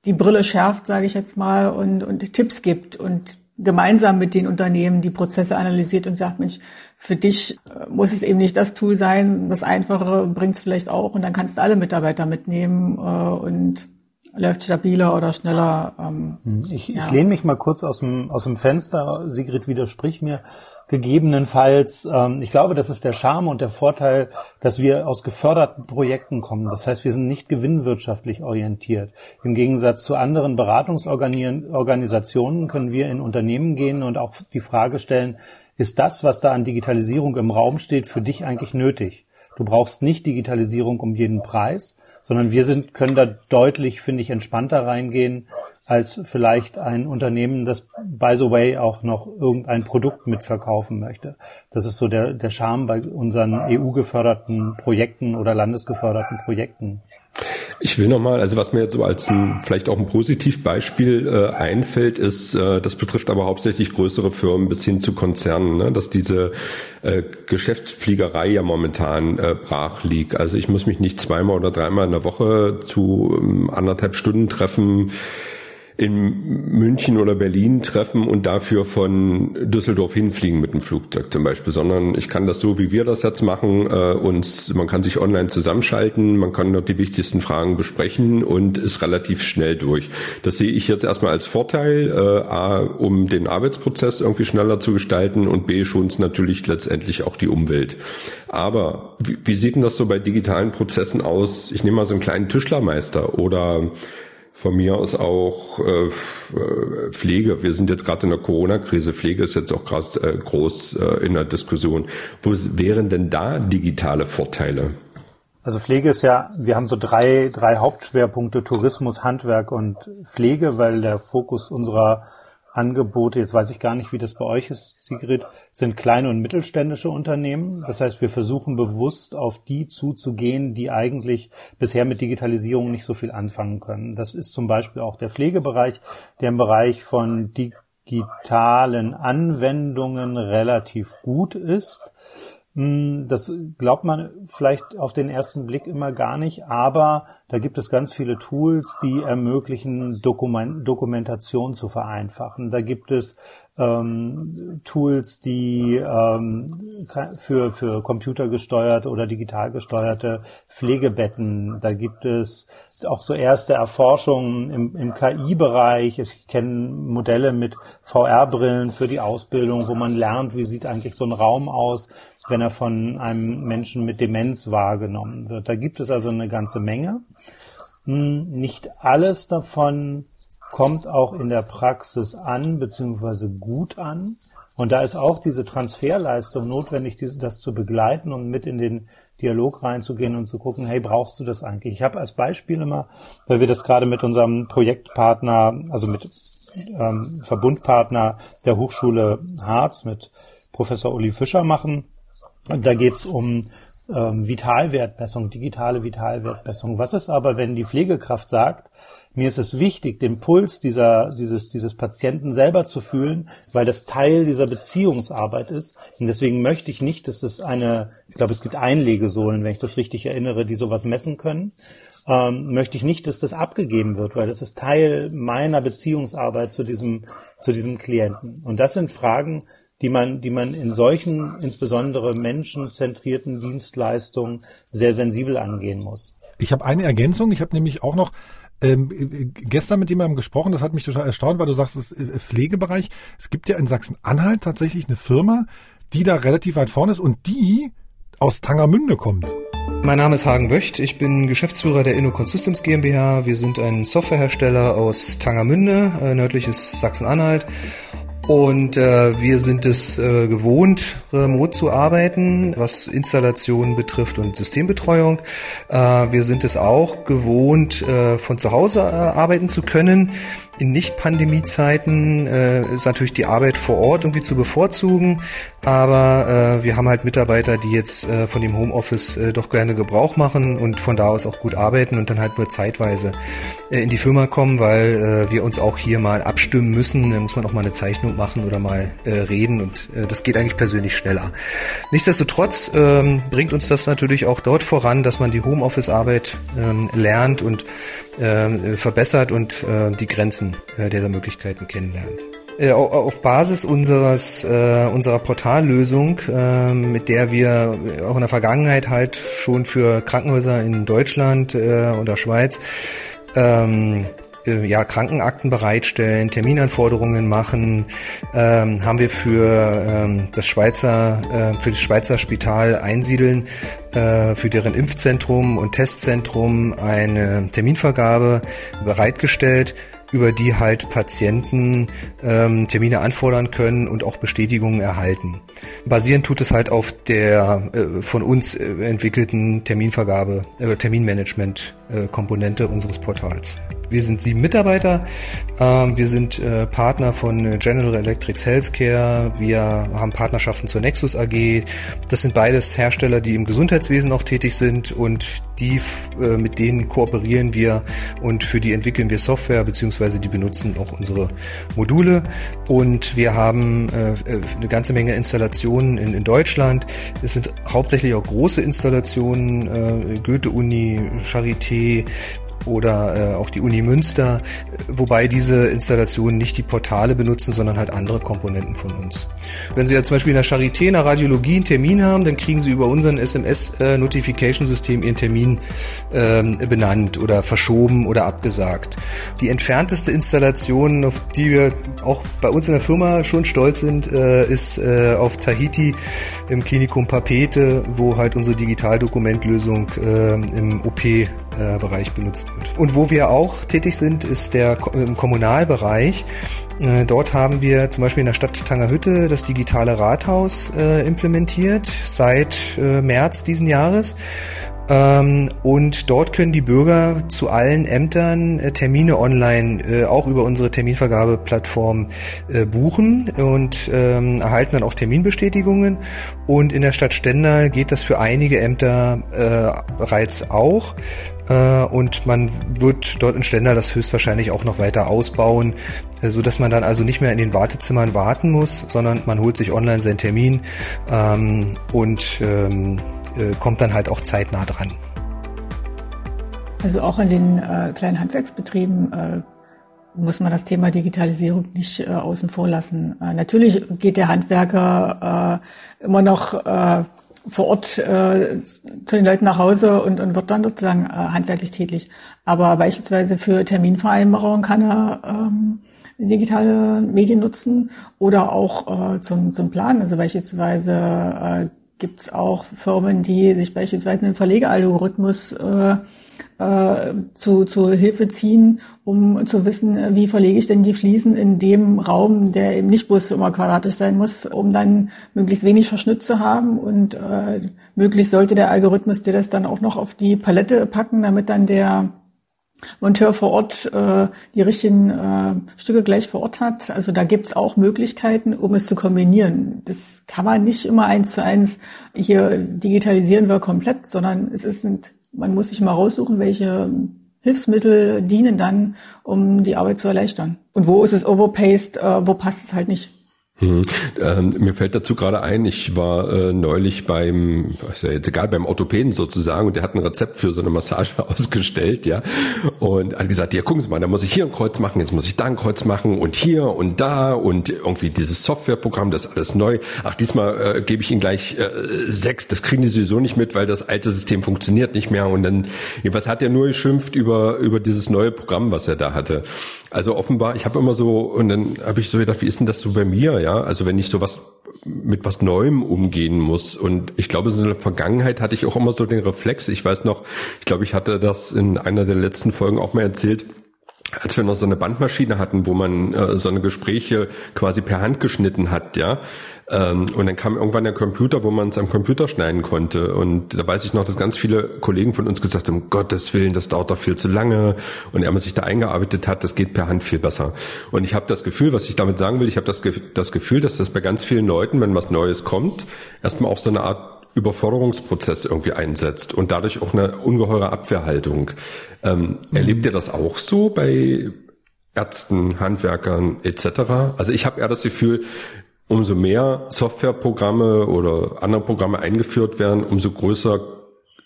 Speaker 4: die Brille schärft, sage ich jetzt mal, und, und Tipps gibt und gemeinsam mit den Unternehmen die Prozesse analysiert und sagt, Mensch, für dich äh, muss es eben nicht das Tool sein, das Einfache bringt es vielleicht auch und dann kannst du alle Mitarbeiter mitnehmen äh, und läuft stabiler oder schneller. Ähm,
Speaker 5: hm, ich, ja. ich lehne mich mal kurz aus dem, aus dem Fenster, Sigrid widersprich mir gegebenenfalls. Ähm, ich glaube, das ist der Charme und der Vorteil, dass wir aus geförderten Projekten kommen. Das heißt, wir sind nicht gewinnwirtschaftlich orientiert. Im Gegensatz zu anderen Beratungsorganisationen können wir in Unternehmen gehen und auch die Frage stellen, ist das, was da an Digitalisierung im Raum steht, für dich eigentlich nötig? Du brauchst nicht Digitalisierung um jeden Preis, sondern wir sind, können da deutlich, finde ich, entspannter reingehen als vielleicht ein Unternehmen, das by the way auch noch irgendein Produkt mitverkaufen möchte. Das ist so der, der Charme bei unseren EU-geförderten Projekten oder landesgeförderten Projekten.
Speaker 2: Ich will nochmal, also was mir jetzt so als ein, vielleicht auch ein Positivbeispiel äh, einfällt, ist, äh, das betrifft aber hauptsächlich größere Firmen bis hin zu Konzernen, ne, dass diese äh, Geschäftsfliegerei ja momentan äh, brach liegt. Also ich muss mich nicht zweimal oder dreimal in der Woche zu ähm, anderthalb Stunden treffen in München oder Berlin treffen und dafür von Düsseldorf hinfliegen mit dem Flugzeug zum Beispiel, sondern ich kann das so, wie wir das jetzt machen, äh, uns, man kann sich online zusammenschalten, man kann dort die wichtigsten Fragen besprechen und ist relativ schnell durch. Das sehe ich jetzt erstmal als Vorteil, äh, A, um den Arbeitsprozess irgendwie schneller zu gestalten und B, schont natürlich letztendlich auch die Umwelt. Aber wie, wie sieht denn das so bei digitalen Prozessen aus? Ich nehme mal so einen kleinen Tischlermeister oder von mir aus auch äh, Pflege. Wir sind jetzt gerade in der Corona-Krise. Pflege ist jetzt auch krass, äh, groß äh, in der Diskussion. Wo wären denn da digitale Vorteile?
Speaker 5: Also Pflege ist ja, wir haben so drei, drei Hauptschwerpunkte, Tourismus, Handwerk und Pflege, weil der Fokus unserer Angebote, jetzt weiß ich gar nicht, wie das bei euch ist, Sigrid, sind kleine und mittelständische Unternehmen. Das heißt, wir versuchen bewusst auf die zuzugehen, die eigentlich bisher mit Digitalisierung nicht so viel anfangen können. Das ist zum Beispiel auch der Pflegebereich, der im Bereich von digitalen Anwendungen relativ gut ist. Hm, das glaubt man vielleicht auf den ersten Blick immer gar nicht, aber da gibt es ganz viele Tools, die ermöglichen, Dokument Dokumentation zu vereinfachen. Da gibt es ähm, Tools, die ähm, für, für computergesteuerte oder digital gesteuerte Pflegebetten, da gibt es auch so erste Erforschungen im, im KI-Bereich. Ich kenne Modelle mit VR-Brillen für die Ausbildung, wo man lernt, wie sieht eigentlich so ein Raum aus, wenn er von einem Menschen mit Demenz wahrgenommen wird. Da gibt es also eine ganze Menge. Hm, nicht alles davon kommt auch in der Praxis an, beziehungsweise gut an. Und da ist auch diese Transferleistung notwendig, das zu begleiten und mit in den Dialog reinzugehen und zu gucken, hey, brauchst du das eigentlich? Ich habe als Beispiel immer, weil wir das gerade mit unserem Projektpartner, also mit ähm, Verbundpartner der Hochschule Harz, mit Professor Uli Fischer machen. Und da geht's um ähm, Vitalwertmessung, digitale Vitalwertmessung. Was ist aber, wenn die Pflegekraft sagt, mir ist es wichtig, den Puls dieser, dieses, dieses Patienten selber zu fühlen, weil das Teil dieser Beziehungsarbeit ist. Und deswegen möchte ich nicht, dass es eine, ich glaube, es gibt Einlegesohlen, wenn ich das richtig erinnere, die sowas messen können. Ähm, möchte ich nicht, dass das abgegeben wird, weil das ist Teil meiner Beziehungsarbeit zu diesem, zu diesem Klienten. Und das sind Fragen, die man, die man in solchen, insbesondere menschenzentrierten Dienstleistungen sehr sensibel angehen muss.
Speaker 1: Ich habe eine Ergänzung. Ich habe nämlich auch noch ähm, gestern mit jemandem gesprochen, das hat mich total erstaunt, weil du sagst, es ist Pflegebereich. Es gibt ja in Sachsen-Anhalt tatsächlich eine Firma, die da relativ weit vorne ist und die aus Tangermünde kommt.
Speaker 6: Mein Name ist Hagen Wöcht, ich bin Geschäftsführer der InnoCon Systems GmbH. Wir sind ein Softwarehersteller aus Tangermünde, äh, nördliches Sachsen-Anhalt und äh, wir sind es äh, gewohnt, remote zu arbeiten, was Installationen betrifft und Systembetreuung. Äh, wir sind es auch gewohnt, äh, von zu Hause äh, arbeiten zu können. In Nicht-Pandemie-Zeiten äh, ist natürlich die Arbeit vor Ort irgendwie zu bevorzugen, aber äh, wir haben halt Mitarbeiter, die jetzt äh, von dem Homeoffice äh, doch gerne Gebrauch machen und von da aus auch gut arbeiten und dann halt nur zeitweise äh, in die Firma kommen, weil äh, wir uns auch hier mal abstimmen müssen. Da muss man auch mal eine Zeichnung machen oder mal reden und das geht eigentlich persönlich schneller. Nichtsdestotrotz ähm, bringt uns das natürlich auch dort voran, dass man die Homeoffice-Arbeit ähm, lernt und äh, verbessert und äh, die Grenzen äh, dieser Möglichkeiten kennenlernt. Äh, auf Basis unseres, äh, unserer Portallösung, äh, mit der wir auch in der Vergangenheit halt schon für Krankenhäuser in Deutschland äh, oder Schweiz ähm, äh, ja, Krankenakten bereitstellen, Terminanforderungen machen, ähm, haben wir für ähm, das Schweizer, äh, für das Schweizer Spital einsiedeln, äh, für deren Impfzentrum und Testzentrum eine Terminvergabe bereitgestellt über die halt Patienten ähm, Termine anfordern können und auch Bestätigungen erhalten. Basierend tut es halt auf der äh, von uns äh, entwickelten Terminvergabe, äh, Terminmanagement-Komponente äh, unseres Portals. Wir sind sieben Mitarbeiter. Ähm, wir sind äh, Partner von General Electric Healthcare. Wir haben Partnerschaften zur Nexus AG. Das sind beides Hersteller, die im Gesundheitswesen auch tätig sind und die, äh, mit denen kooperieren wir und für die entwickeln wir Software beziehungsweise die benutzen auch unsere Module. Und wir haben äh, eine ganze Menge Installationen in, in Deutschland. Es sind hauptsächlich auch große Installationen, Goethe-Uni, Charité, oder äh, auch die Uni Münster, wobei diese Installationen nicht die Portale benutzen, sondern halt andere Komponenten von uns. Wenn Sie ja zum Beispiel in der Charité, in der Radiologie einen Termin haben, dann kriegen Sie über unseren SMS-Notification-System Ihren Termin ähm, benannt oder verschoben oder abgesagt. Die entfernteste Installation, auf die wir auch bei uns in der Firma schon stolz sind, äh, ist äh, auf Tahiti im Klinikum Papete, wo halt unsere Digitaldokumentlösung äh, im OP-Bereich benutzt wird. Und wo wir auch tätig sind, ist der im Kommunalbereich. Äh, dort haben wir zum Beispiel in der Stadt Tangerhütte das digitale Rathaus äh, implementiert seit äh, März diesen Jahres. Ähm, und dort können die Bürger zu allen Ämtern äh, Termine online äh, auch über unsere Terminvergabeplattform äh, buchen und ähm, erhalten dann auch Terminbestätigungen. Und in der Stadt Stendal geht das für einige Ämter äh, bereits auch. Äh, und man wird dort in Stendal das höchstwahrscheinlich auch noch weiter ausbauen, äh, so dass man dann also nicht mehr in den Wartezimmern warten muss, sondern man holt sich online seinen Termin ähm, und ähm, äh, kommt dann halt auch zeitnah dran.
Speaker 4: Also auch in den äh, kleinen Handwerksbetrieben äh, muss man das Thema Digitalisierung nicht äh, außen vor lassen. Natürlich geht der Handwerker immer noch vor Ort äh, zu den Leuten nach Hause und, und wird dann sozusagen äh, handwerklich tätig. Aber beispielsweise für Terminvereinbarungen kann er ähm, digitale Medien nutzen oder auch äh, zum, zum Planen. Also beispielsweise äh, gibt es auch Firmen, die sich beispielsweise einen Verlegealgorithmus äh, äh, zu, zu Hilfe ziehen, um zu wissen, wie verlege ich denn die Fliesen in dem Raum, der eben nicht bloß immer quadratisch sein muss, um dann möglichst wenig Verschnitt zu haben und äh, möglichst sollte der Algorithmus dir das dann auch noch auf die Palette packen, damit dann der Monteur vor Ort äh, die richtigen äh, Stücke gleich vor Ort hat. Also da gibt's auch Möglichkeiten, um es zu kombinieren. Das kann man nicht immer eins zu eins hier digitalisieren wir komplett, sondern es ist, man muss sich mal raussuchen, welche Hilfsmittel dienen dann, um die Arbeit zu erleichtern. Und wo ist es overpaced, äh, wo passt es halt nicht.
Speaker 2: Hm. Ähm, mir fällt dazu gerade ein, ich war äh, neulich beim, ist ja jetzt egal, beim Orthopäden sozusagen und der hat ein Rezept für so eine Massage (laughs) ausgestellt, ja. Und hat gesagt, ja, gucken Sie mal, da muss ich hier ein Kreuz machen, jetzt muss ich da ein Kreuz machen und hier und da und irgendwie dieses Softwareprogramm, das ist alles neu. Ach, diesmal äh, gebe ich Ihnen gleich äh, sechs, das kriegen die sowieso nicht mit, weil das alte System funktioniert nicht mehr. Und dann, was hat er nur geschimpft über, über dieses neue Programm, was er da hatte. Also offenbar, ich habe immer so, und dann habe ich so gedacht, wie ist denn das so bei mir, ja? Also wenn ich sowas mit was Neuem umgehen muss. Und ich glaube, in der Vergangenheit hatte ich auch immer so den Reflex. Ich weiß noch, ich glaube, ich hatte das in einer der letzten Folgen auch mal erzählt als wir noch so eine Bandmaschine hatten, wo man äh, so eine Gespräche quasi per Hand geschnitten hat, ja. Ähm, und dann kam irgendwann der Computer, wo man es am Computer schneiden konnte. Und da weiß ich noch, dass ganz viele Kollegen von uns gesagt haben, um Gottes Willen, das dauert doch viel zu lange. Und er man sich da eingearbeitet hat, das geht per Hand viel besser. Und ich habe das Gefühl, was ich damit sagen will, ich habe das, das Gefühl, dass das bei ganz vielen Leuten, wenn was Neues kommt, erstmal auch so eine Art Überforderungsprozess irgendwie einsetzt und dadurch auch eine ungeheure Abwehrhaltung. Ähm, mhm. Erlebt ihr das auch so bei Ärzten, Handwerkern etc.? Also ich habe eher das Gefühl, umso mehr Softwareprogramme oder andere Programme eingeführt werden, umso größer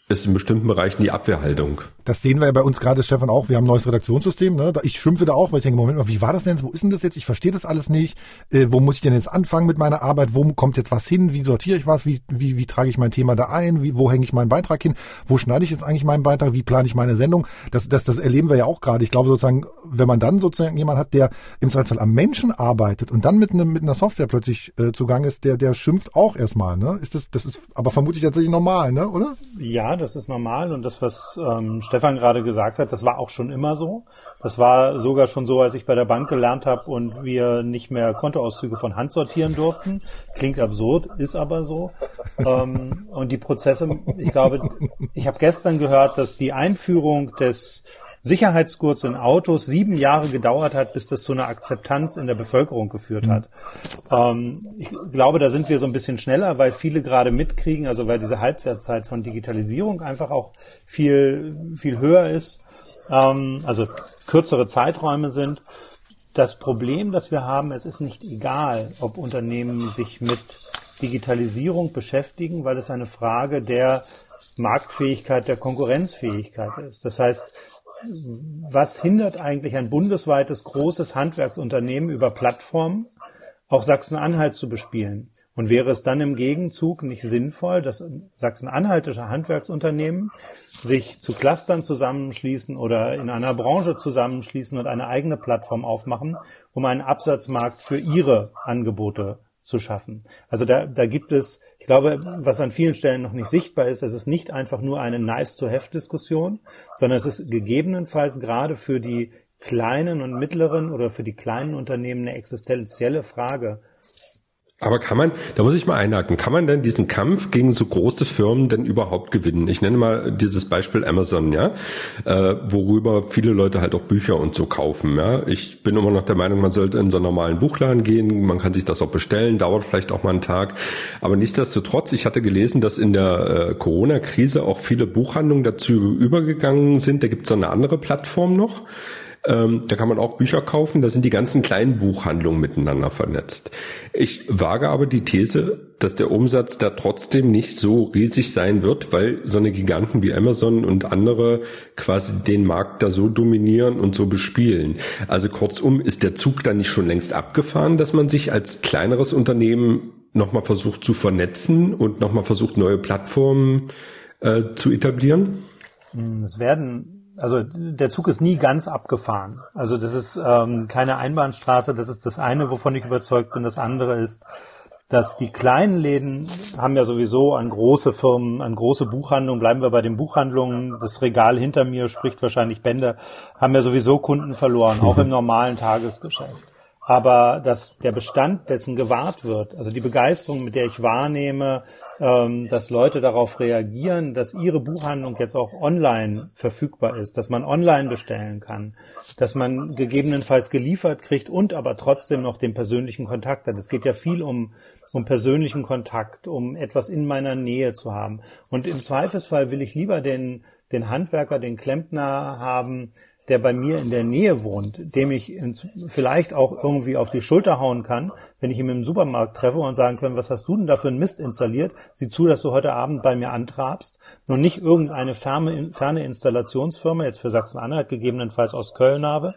Speaker 2: ist in bestimmten Bereichen die Abwehrhaltung.
Speaker 1: Das sehen wir ja bei uns gerade, Stefan, auch. Wir haben ein neues Redaktionssystem. Ne? Ich schimpfe da auch, weil ich denke, Moment mal, wie war das denn? Wo ist denn das jetzt? Ich verstehe das alles nicht. Äh, wo muss ich denn jetzt anfangen mit meiner Arbeit? Wo kommt jetzt was hin? Wie sortiere ich was? Wie, wie, wie trage ich mein Thema da ein? Wie, wo hänge ich meinen Beitrag hin? Wo schneide ich jetzt eigentlich meinen Beitrag? Wie plane ich meine Sendung? Das, das, das erleben wir ja auch gerade. Ich glaube sozusagen, wenn man dann sozusagen jemand hat, der im Zweifelsfall am Menschen arbeitet und dann mit, ne, mit einer Software plötzlich äh, zugang ist, der, der schimpft auch erstmal. Ne? Ist das, das ist aber vermutlich tatsächlich normal, ne? oder?
Speaker 5: Ja, das ist normal. Und das, was ähm, Stefan gerade gesagt hat, das war auch schon immer so. Das war sogar schon so, als ich bei der Bank gelernt habe und wir nicht mehr Kontoauszüge von Hand sortieren durften. Klingt absurd, ist aber so. Ähm, und die Prozesse, ich glaube, ich habe gestern gehört, dass die Einführung des Sicherheitsgurts in Autos sieben Jahre gedauert hat, bis das zu einer Akzeptanz in der Bevölkerung geführt hat. Ähm, ich glaube, da sind wir so ein bisschen schneller, weil viele gerade mitkriegen, also weil diese Halbwertzeit von Digitalisierung einfach auch viel, viel höher ist, ähm, also kürzere Zeiträume sind. Das Problem, das wir haben, es ist nicht egal, ob Unternehmen sich mit Digitalisierung beschäftigen, weil es eine Frage der Marktfähigkeit, der Konkurrenzfähigkeit ist. Das heißt, was hindert eigentlich ein bundesweites großes Handwerksunternehmen über Plattformen auch Sachsen-Anhalt zu bespielen? Und wäre es dann im Gegenzug nicht sinnvoll, dass sachsen-anhaltische Handwerksunternehmen sich zu Clustern zusammenschließen oder in einer Branche zusammenschließen und eine eigene Plattform aufmachen, um einen Absatzmarkt für ihre Angebote zu schaffen. Also da, da gibt es, ich glaube, was an vielen Stellen noch nicht sichtbar ist, es ist nicht einfach nur eine Nice-to-Have-Diskussion, sondern es ist gegebenenfalls gerade für die kleinen und mittleren oder für die kleinen Unternehmen eine existenzielle Frage.
Speaker 2: Aber kann man, da muss ich mal einhaken, kann man denn diesen Kampf gegen so große Firmen denn überhaupt gewinnen? Ich nenne mal dieses Beispiel Amazon, ja, äh, worüber viele Leute halt auch Bücher und so kaufen, ja. Ich bin immer noch der Meinung, man sollte in so einen normalen Buchladen gehen, man kann sich das auch bestellen, dauert vielleicht auch mal einen Tag. Aber nichtsdestotrotz, ich hatte gelesen, dass in der äh, Corona-Krise auch viele Buchhandlungen dazu übergegangen sind. Da gibt es so eine andere Plattform noch ähm, da kann man auch Bücher kaufen, da sind die ganzen kleinen Buchhandlungen miteinander vernetzt. Ich wage aber die These, dass der Umsatz da trotzdem nicht so riesig sein wird, weil so eine Giganten wie Amazon und andere quasi den Markt da so dominieren und so bespielen. Also kurzum, ist der Zug da nicht schon längst abgefahren, dass man sich als kleineres Unternehmen nochmal versucht zu vernetzen und nochmal versucht, neue Plattformen äh, zu etablieren?
Speaker 5: Es werden also der Zug ist nie ganz abgefahren. Also das ist ähm, keine Einbahnstraße, das ist das eine, wovon ich überzeugt bin. Das andere ist, dass die kleinen Läden haben ja sowieso an große Firmen, an große Buchhandlungen, bleiben wir bei den Buchhandlungen, das Regal hinter mir spricht wahrscheinlich Bände, haben ja sowieso Kunden verloren, auch im normalen Tagesgeschäft aber dass der Bestand dessen gewahrt wird, also die Begeisterung, mit der ich wahrnehme, ähm, dass Leute darauf reagieren, dass ihre Buchhandlung jetzt auch online verfügbar ist, dass man online bestellen kann, dass man gegebenenfalls geliefert kriegt und aber trotzdem noch den persönlichen Kontakt hat. Es geht ja viel um um persönlichen Kontakt, um etwas in meiner Nähe zu haben. Und im Zweifelsfall will ich lieber den, den Handwerker, den Klempner haben, der bei mir in der Nähe wohnt, dem ich vielleicht auch irgendwie auf die Schulter hauen kann, wenn ich ihn im Supermarkt treffe und sagen kann, was hast du denn da für einen Mist installiert? Sieh zu, dass du heute Abend bei mir antrabst und nicht irgendeine ferne, ferne Installationsfirma, jetzt für Sachsen-Anhalt gegebenenfalls aus Köln habe,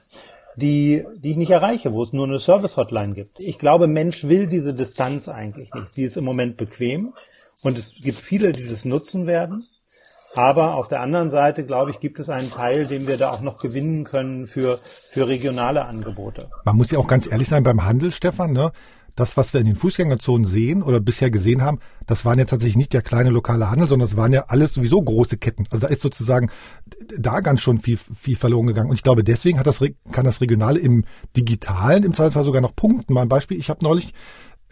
Speaker 5: die, die ich nicht erreiche, wo es nur eine Service-Hotline gibt. Ich glaube, Mensch will diese Distanz eigentlich nicht. Die ist im Moment bequem und es gibt viele, die das nutzen werden. Aber auf der anderen Seite, glaube ich, gibt es einen Teil, den wir da auch noch gewinnen können für, für regionale Angebote.
Speaker 1: Man muss ja auch ganz ehrlich sein beim Handel, Stefan, ne? Das, was wir in den Fußgängerzonen sehen oder bisher gesehen haben, das waren ja tatsächlich nicht der kleine lokale Handel, sondern das waren ja alles sowieso große Ketten. Also da ist sozusagen da ganz schon viel, viel verloren gegangen. Und ich glaube, deswegen hat das, kann das Regionale im Digitalen im Zweifelsfall sogar noch punkten. Mal ein Beispiel. Ich habe neulich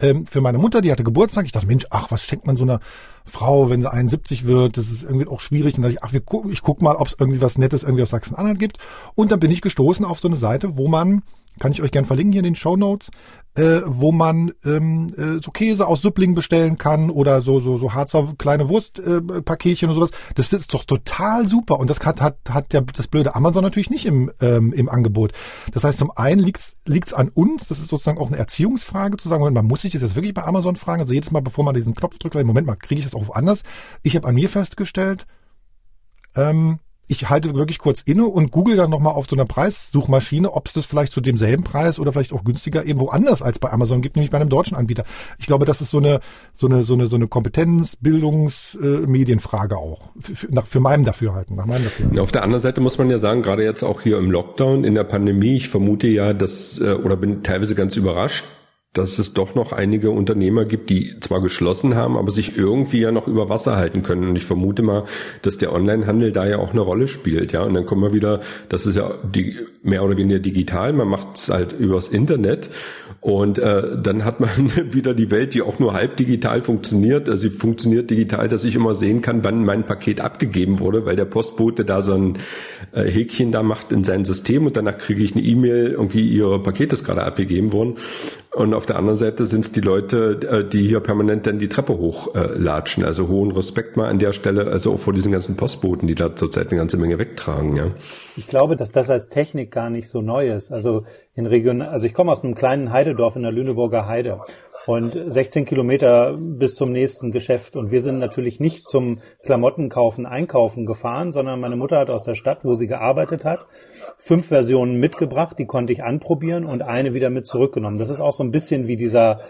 Speaker 1: ähm, für meine Mutter, die hatte Geburtstag. Ich dachte, Mensch, ach, was schenkt man so einer Frau, wenn sie 71 wird? Das ist irgendwie auch schwierig. Und dann dachte ich, ach, gu ich guck mal, ob es irgendwie was Nettes irgendwie aus Sachsen-Anhalt gibt. Und dann bin ich gestoßen auf so eine Seite, wo man kann ich euch gern verlinken hier in den Show Notes, äh, wo man ähm, äh, so Käse aus Supplingen bestellen kann oder so so so Harzer kleine Wurstpaketchen äh, und sowas. Das ist doch total super und das hat hat hat ja das blöde Amazon natürlich nicht im ähm, im Angebot. Das heißt, zum einen liegt's liegt's an uns, das ist sozusagen auch eine Erziehungsfrage zu sagen, man muss sich das jetzt wirklich bei Amazon fragen, also jedes Mal bevor man diesen Knopf drückt, Moment mal kriege ich das auch anders. Ich habe an mir festgestellt, ähm, ich halte wirklich kurz inne und google dann nochmal auf so einer Preissuchmaschine, ob es das vielleicht zu demselben Preis oder vielleicht auch günstiger eben woanders als bei Amazon gibt, nämlich bei einem deutschen Anbieter. Ich glaube, das ist so eine so eine so eine so eine Kompetenz, Bildungs, äh, Medienfrage auch für, nach, für meinem Dafürhalten, nach meinem Dafürhalten.
Speaker 2: Auf der anderen Seite muss man ja sagen, gerade jetzt auch hier im Lockdown in der Pandemie, ich vermute ja, dass äh, oder bin teilweise ganz überrascht, dass es doch noch einige Unternehmer gibt, die zwar geschlossen haben, aber sich irgendwie ja noch über Wasser halten können. Und ich vermute mal, dass der Onlinehandel da ja auch eine Rolle spielt. Ja, und dann kommen wir wieder, das ist ja die, mehr oder weniger digital. Man macht es halt übers Internet. Und äh, dann hat man (laughs) wieder die Welt, die auch nur halb digital funktioniert. Also sie funktioniert digital, dass ich immer sehen kann, wann mein Paket abgegeben wurde, weil der Postbote da so ein äh, Häkchen da macht in sein System und danach kriege ich eine E-Mail, irgendwie ihre Paket ist gerade abgegeben worden. Und auf der anderen Seite sind es die Leute, äh, die hier permanent dann die Treppe hochlatschen. Äh, also hohen Respekt mal an der Stelle, also auch vor diesen ganzen Postboten, die da zurzeit eine ganze Menge wegtragen. Ja.
Speaker 5: Ich glaube, dass das als Technik gar nicht so neu ist. Also in Region, also ich komme aus einem kleinen Heidedorf in der Lüneburger Heide und 16 Kilometer bis zum nächsten Geschäft. Und wir sind natürlich nicht zum Klamottenkaufen, Einkaufen gefahren, sondern meine Mutter hat aus der Stadt, wo sie gearbeitet hat, fünf Versionen mitgebracht, die konnte ich anprobieren und eine wieder mit zurückgenommen. Das ist auch so ein bisschen wie dieser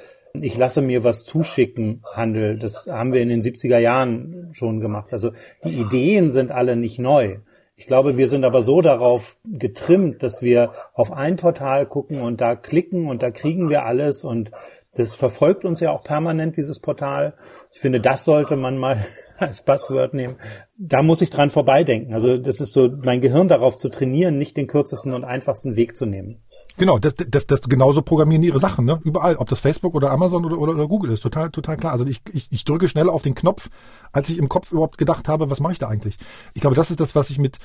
Speaker 5: ich lasse mir was zuschicken Handel. Das haben wir in den 70er Jahren schon gemacht. Also die Ideen sind alle nicht neu. Ich glaube, wir sind aber so darauf getrimmt, dass wir auf ein Portal gucken und da klicken und da kriegen wir alles und das verfolgt uns ja auch permanent, dieses Portal. Ich finde, das sollte man mal (laughs) als Passwort nehmen. Da muss ich dran vorbeidenken. Also das ist so, mein Gehirn darauf zu trainieren, nicht den kürzesten und einfachsten Weg zu nehmen.
Speaker 1: Genau, das, das, das genauso programmieren ihre Sachen, ne? Überall, ob das Facebook oder Amazon oder, oder, oder Google ist, total, total klar. Also ich, ich, ich drücke schneller auf den Knopf, als ich im Kopf überhaupt gedacht habe, was mache ich da eigentlich? Ich glaube, das ist das, was ich mit,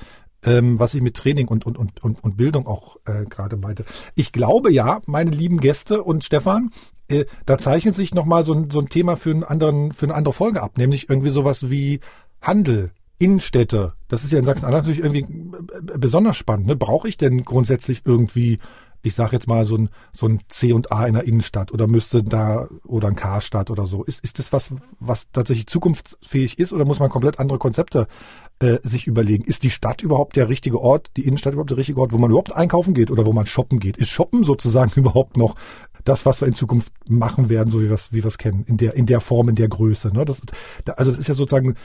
Speaker 1: ähm, was ich mit Training und, und, und, und, Bildung auch äh, gerade meinte. Ich glaube ja, meine lieben Gäste und Stefan, äh, da zeichnet sich nochmal so ein, so ein Thema für einen anderen, für eine andere Folge ab, nämlich irgendwie sowas wie Handel, Innenstädte. Das ist ja in Sachsen-Anhalt natürlich irgendwie besonders spannend. Ne? Brauche ich denn grundsätzlich irgendwie ich sage jetzt mal so ein so ein C und A in der Innenstadt oder müsste da oder ein Karstadt oder so. Ist ist das was was tatsächlich zukunftsfähig ist oder muss man komplett andere Konzepte äh, sich überlegen? Ist die Stadt überhaupt der richtige Ort, die Innenstadt überhaupt der richtige Ort, wo man überhaupt einkaufen geht oder wo man shoppen geht? Ist Shoppen sozusagen (laughs) überhaupt noch das, was wir in Zukunft machen werden, so wie wir es wie es kennen, in der in der Form, in der Größe. Ne? Das also das ist ja sozusagen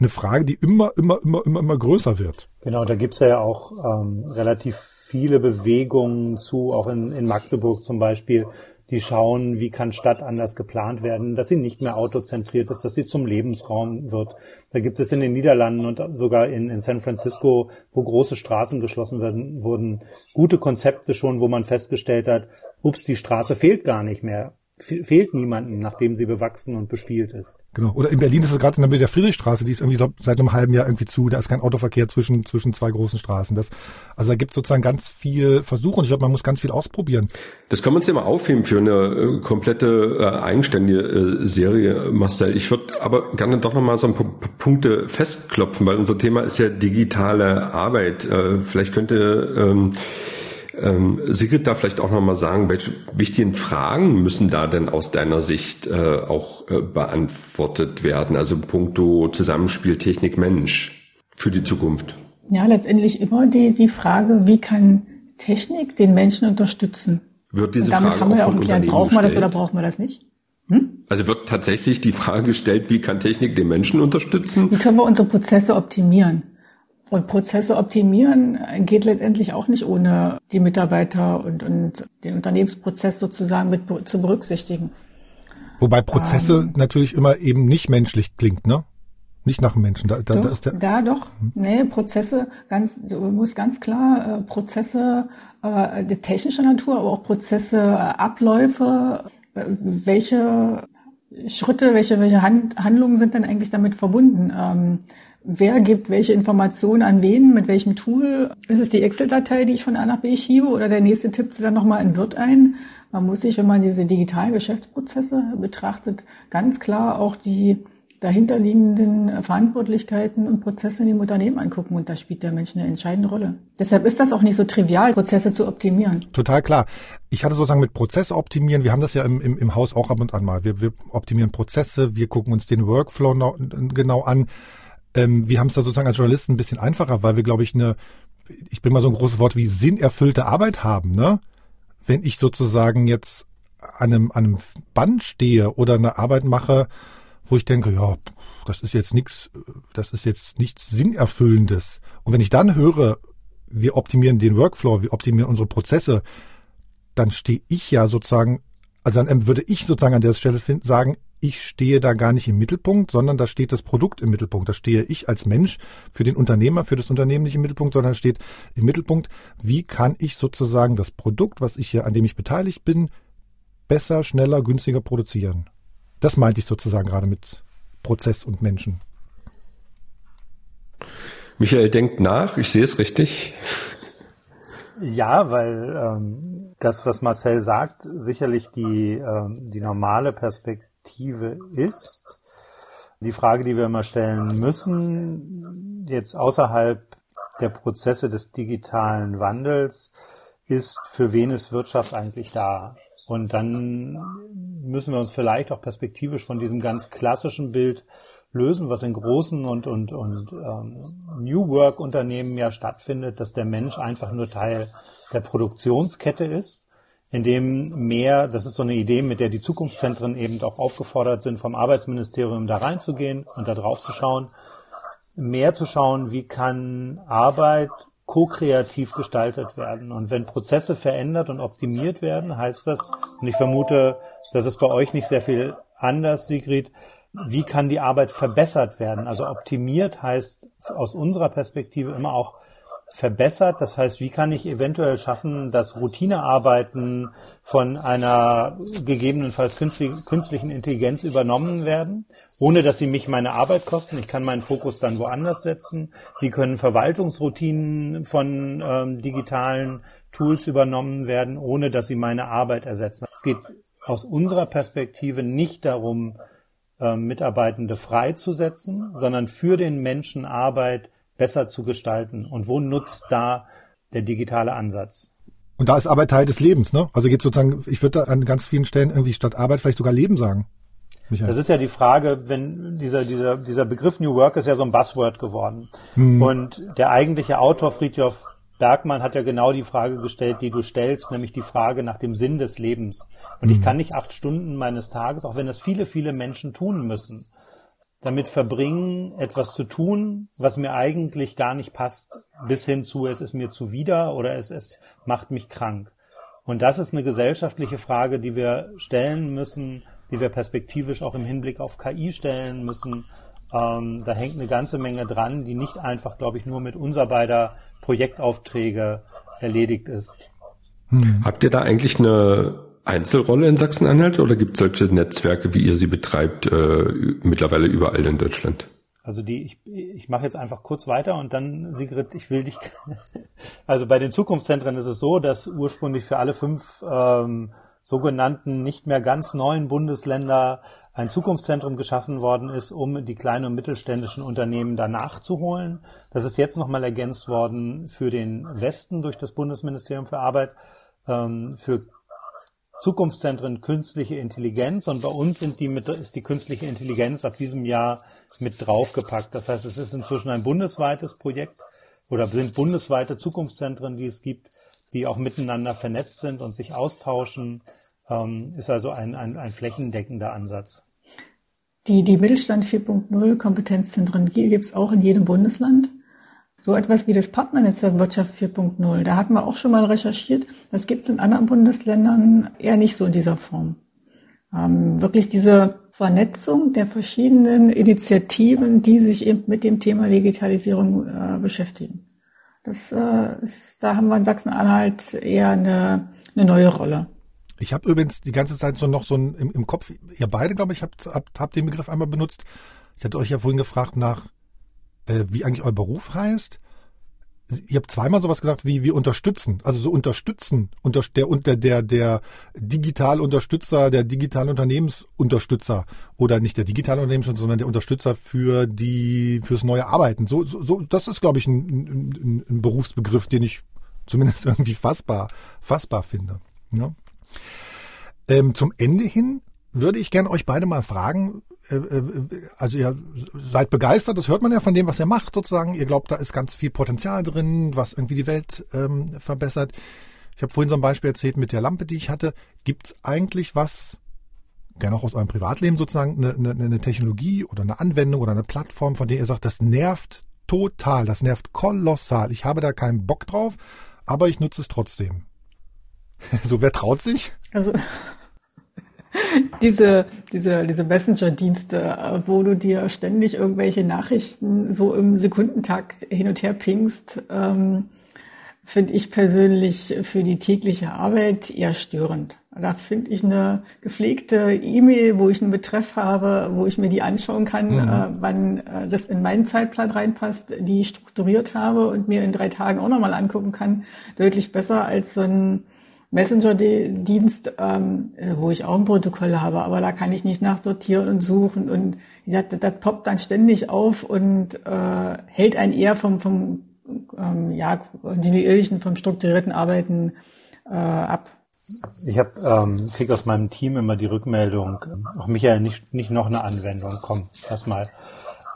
Speaker 1: eine Frage, die immer, immer, immer, immer, immer größer wird.
Speaker 5: Genau, da gibt's ja auch ähm, relativ viele Bewegungen zu, auch in, in Magdeburg zum Beispiel, die schauen, wie kann Stadt anders geplant werden, dass sie nicht mehr autozentriert ist, dass sie zum Lebensraum wird. Da gibt es in den Niederlanden und sogar in, in San Francisco, wo große Straßen geschlossen werden, wurden gute Konzepte schon, wo man festgestellt hat, ups, die Straße fehlt gar nicht mehr fehlt niemanden, nachdem sie bewachsen und bespielt ist.
Speaker 1: Genau. Oder in Berlin ist es gerade in der Mitte der Friedrichstraße, die ist irgendwie glaub, seit einem halben Jahr irgendwie zu. Da ist kein Autoverkehr zwischen zwischen zwei großen Straßen. Das, also da gibt es sozusagen ganz viel Versuche und ich glaube, man muss ganz viel ausprobieren.
Speaker 2: Das kann man uns ja mal aufheben für eine äh, komplette äh, eigenständige äh, Serie, Marcel. Ich würde aber gerne doch nochmal so ein paar Punkte festklopfen, weil unser Thema ist ja digitale Arbeit. Äh, vielleicht könnte ähm, ähm, Sigrid da vielleicht auch nochmal sagen, welche wichtigen Fragen müssen da denn aus deiner Sicht äh, auch äh, beantwortet werden? Also puncto Zusammenspiel Technik Mensch für die Zukunft.
Speaker 4: Ja, letztendlich immer die, die Frage, wie kann Technik den Menschen unterstützen?
Speaker 2: Wird diese
Speaker 4: Und damit
Speaker 2: Frage
Speaker 4: haben wir
Speaker 2: auch
Speaker 4: auch
Speaker 2: von
Speaker 4: geklärt,
Speaker 2: Unternehmen
Speaker 4: brauchen wir das oder brauchen wir das nicht?
Speaker 2: Also wird tatsächlich die Frage gestellt, wie kann Technik den Menschen unterstützen?
Speaker 4: Wie können wir unsere Prozesse optimieren? Und Prozesse optimieren geht letztendlich auch nicht ohne die Mitarbeiter und, und den Unternehmensprozess sozusagen mit zu berücksichtigen.
Speaker 1: Wobei Prozesse natürlich immer eben nicht menschlich klingt, ne? Nicht nach dem Menschen. Da, da, da
Speaker 4: Doch,
Speaker 1: ist der,
Speaker 4: da doch. Nee, Prozesse, ganz, so muss ganz klar, äh, Prozesse äh, der technischer Natur, aber auch Prozesse, äh, Abläufe, äh, welche Schritte, welche, welche Hand, Handlungen sind denn eigentlich damit verbunden? Ähm, wer gibt welche Informationen an wen, mit welchem Tool? Ist es die Excel-Datei, die ich von A nach B schiebe oder der nächste tippt sie dann nochmal in Wirt ein? Man muss sich, wenn man diese digitalen Geschäftsprozesse betrachtet, ganz klar auch die dahinterliegenden Verantwortlichkeiten und Prozesse in dem Unternehmen angucken. Und da spielt der Mensch eine entscheidende Rolle. Deshalb ist das auch nicht so trivial, Prozesse zu optimieren.
Speaker 1: Total klar. Ich hatte sozusagen mit Prozesse optimieren, wir haben das ja im, im, im Haus auch ab und an mal. Wir, wir optimieren Prozesse, wir gucken uns den Workflow genau an. Ähm, wir haben es da sozusagen als Journalisten ein bisschen einfacher, weil wir, glaube ich, eine, ich bringe mal so ein großes Wort wie sinnerfüllte Arbeit haben. Ne? Wenn ich sozusagen jetzt an einem, an einem Band stehe oder eine Arbeit mache, wo ich denke, ja, das ist jetzt nichts, das ist jetzt nichts Sinnerfüllendes. Und wenn ich dann höre, wir optimieren den Workflow, wir optimieren unsere Prozesse, dann stehe ich ja sozusagen, also dann würde ich sozusagen an der Stelle finden, sagen, ich stehe da gar nicht im Mittelpunkt, sondern da steht das Produkt im Mittelpunkt. Da stehe ich als Mensch für den Unternehmer, für das Unternehmen nicht im Mittelpunkt, sondern steht im Mittelpunkt, wie kann ich sozusagen das Produkt, was ich hier, an dem ich beteiligt bin, besser, schneller, günstiger produzieren. Das meinte ich sozusagen gerade mit Prozess und Menschen.
Speaker 2: Michael denkt nach, ich sehe es richtig.
Speaker 5: Ja, weil ähm, das, was Marcel sagt, sicherlich die, ähm, die normale Perspektive ist. Die Frage, die wir immer stellen müssen, jetzt außerhalb der Prozesse des digitalen Wandels, ist, für wen ist Wirtschaft eigentlich da? Und dann müssen wir uns vielleicht auch perspektivisch von diesem ganz klassischen Bild lösen, was in großen und, und, und ähm, New Work-Unternehmen ja stattfindet, dass der Mensch einfach nur Teil der Produktionskette ist, in dem mehr, das ist so eine Idee, mit der die Zukunftszentren eben auch aufgefordert sind, vom Arbeitsministerium da reinzugehen und da drauf zu schauen, mehr zu schauen, wie kann Arbeit ko-kreativ gestaltet werden. Und wenn Prozesse verändert und optimiert werden, heißt das, und ich vermute, das ist bei euch nicht sehr viel anders, Sigrid, wie kann die Arbeit verbessert werden? Also optimiert heißt aus unserer Perspektive immer auch verbessert. Das heißt, wie kann ich eventuell schaffen, dass Routinearbeiten von einer gegebenenfalls künstlichen Intelligenz übernommen werden, ohne dass sie mich meine Arbeit kosten. Ich kann meinen Fokus dann woanders setzen. Wie können Verwaltungsroutinen von ähm, digitalen Tools übernommen werden, ohne dass sie meine Arbeit ersetzen. Es geht aus unserer Perspektive nicht darum, Mitarbeitende freizusetzen, sondern für den Menschen Arbeit besser zu gestalten. Und wo nutzt da der digitale Ansatz?
Speaker 1: Und da ist Arbeit Teil des Lebens, ne? Also geht sozusagen, ich würde an ganz vielen Stellen irgendwie statt Arbeit vielleicht sogar Leben sagen.
Speaker 5: Michael. Das ist ja die Frage, wenn dieser, dieser, dieser Begriff New Work ist ja so ein Buzzword geworden. Hm. Und der eigentliche Autor Friedhof Bergmann hat ja genau die Frage gestellt, die du stellst, nämlich die Frage nach dem Sinn des Lebens. Und ich hm. kann nicht acht Stunden meines Tages, auch wenn das viele, viele Menschen tun müssen, damit verbringen, etwas zu tun, was mir eigentlich gar nicht passt, bis hin zu, es ist mir zuwider oder es, es macht mich krank. Und das ist eine gesellschaftliche Frage, die wir stellen müssen, die wir perspektivisch auch im Hinblick auf KI stellen müssen. Ähm, da hängt eine ganze Menge dran, die nicht einfach, glaube ich, nur mit unser beider Projektaufträge erledigt ist.
Speaker 2: Hm. Habt ihr da eigentlich eine Einzelrolle in Sachsen-Anhalt oder gibt es solche Netzwerke, wie ihr sie betreibt, äh, mittlerweile überall in Deutschland?
Speaker 5: Also die, ich, ich mache jetzt einfach kurz weiter und dann, Sigrid, ich will dich. (laughs) Also bei den Zukunftszentren ist es so, dass ursprünglich für alle fünf ähm, sogenannten nicht mehr ganz neuen Bundesländer ein Zukunftszentrum geschaffen worden ist, um die kleinen und mittelständischen Unternehmen danach zu holen. Das ist jetzt nochmal ergänzt worden für den Westen durch das Bundesministerium für Arbeit, ähm, für Zukunftszentren künstliche Intelligenz und bei uns sind die mit, ist die künstliche Intelligenz ab diesem Jahr mit draufgepackt. Das heißt, es ist inzwischen ein bundesweites Projekt oder sind bundesweite Zukunftszentren, die es gibt, die auch miteinander vernetzt sind und sich austauschen. Ähm, ist also ein, ein, ein flächendeckender Ansatz.
Speaker 4: Die, die Mittelstand 4.0 Kompetenzzentren gibt es auch in jedem Bundesland. So etwas wie das Partnernetzwerk Wirtschaft 4.0, da hatten wir auch schon mal recherchiert. Das gibt es in anderen Bundesländern eher nicht so in dieser Form. Ähm, wirklich diese Vernetzung der verschiedenen Initiativen, die sich eben mit dem Thema Digitalisierung äh, beschäftigen. Das äh, ist, da haben wir in Sachsen-Anhalt eher eine, eine neue Rolle.
Speaker 1: Ich habe übrigens die ganze Zeit so noch so ein, im, im Kopf, ihr beide, glaube ich, habt, habt, habt den Begriff einmal benutzt. Ich hatte euch ja vorhin gefragt nach äh, wie eigentlich euer Beruf heißt. Ihr habt zweimal sowas gesagt wie wir unterstützen, also so unterstützen, unter, der unter der der digital Unterstützer, der digitale Unternehmensunterstützer oder nicht der digitale Unternehmensunterstützer, sondern der Unterstützer für die fürs neue Arbeiten. So, so, so das ist glaube ich ein, ein, ein Berufsbegriff, den ich zumindest (laughs) irgendwie fassbar fassbar finde. Ja. Ähm, zum Ende hin würde ich gerne euch beide mal fragen, also ihr seid begeistert, das hört man ja von dem, was ihr macht sozusagen. Ihr glaubt, da ist ganz viel Potenzial drin, was irgendwie die Welt ähm, verbessert. Ich habe vorhin so ein Beispiel erzählt mit der Lampe, die ich hatte. Gibt es eigentlich was, gerne auch aus eurem Privatleben sozusagen, eine, eine, eine Technologie oder eine Anwendung oder eine Plattform, von der ihr sagt, das nervt total, das nervt kolossal. Ich habe da keinen Bock drauf, aber ich nutze es trotzdem. (laughs) so, wer traut sich?
Speaker 4: Also (laughs) diese, diese, diese Messenger-Dienste, wo du dir ständig irgendwelche Nachrichten so im Sekundentakt hin und her pingst, ähm, finde ich persönlich für die tägliche Arbeit eher störend. Da finde ich eine gepflegte E-Mail, wo ich einen Betreff habe, wo ich mir die anschauen kann, mhm. äh, wann äh, das in meinen Zeitplan reinpasst, die ich strukturiert habe und mir in drei Tagen auch nochmal angucken kann, deutlich besser als so ein Messenger-Dienst, ähm, wo ich auch ein Protokoll habe, aber da kann ich nicht nachsortieren und suchen. Und wie gesagt, das, das poppt dann ständig auf und äh, hält einen eher vom, vom ähm, ja, kontinuierlichen, vom strukturierten Arbeiten äh, ab.
Speaker 5: Ich habe ähm, krieg aus meinem Team immer die Rückmeldung, auch Michael, nicht, nicht noch eine Anwendung, komm, erstmal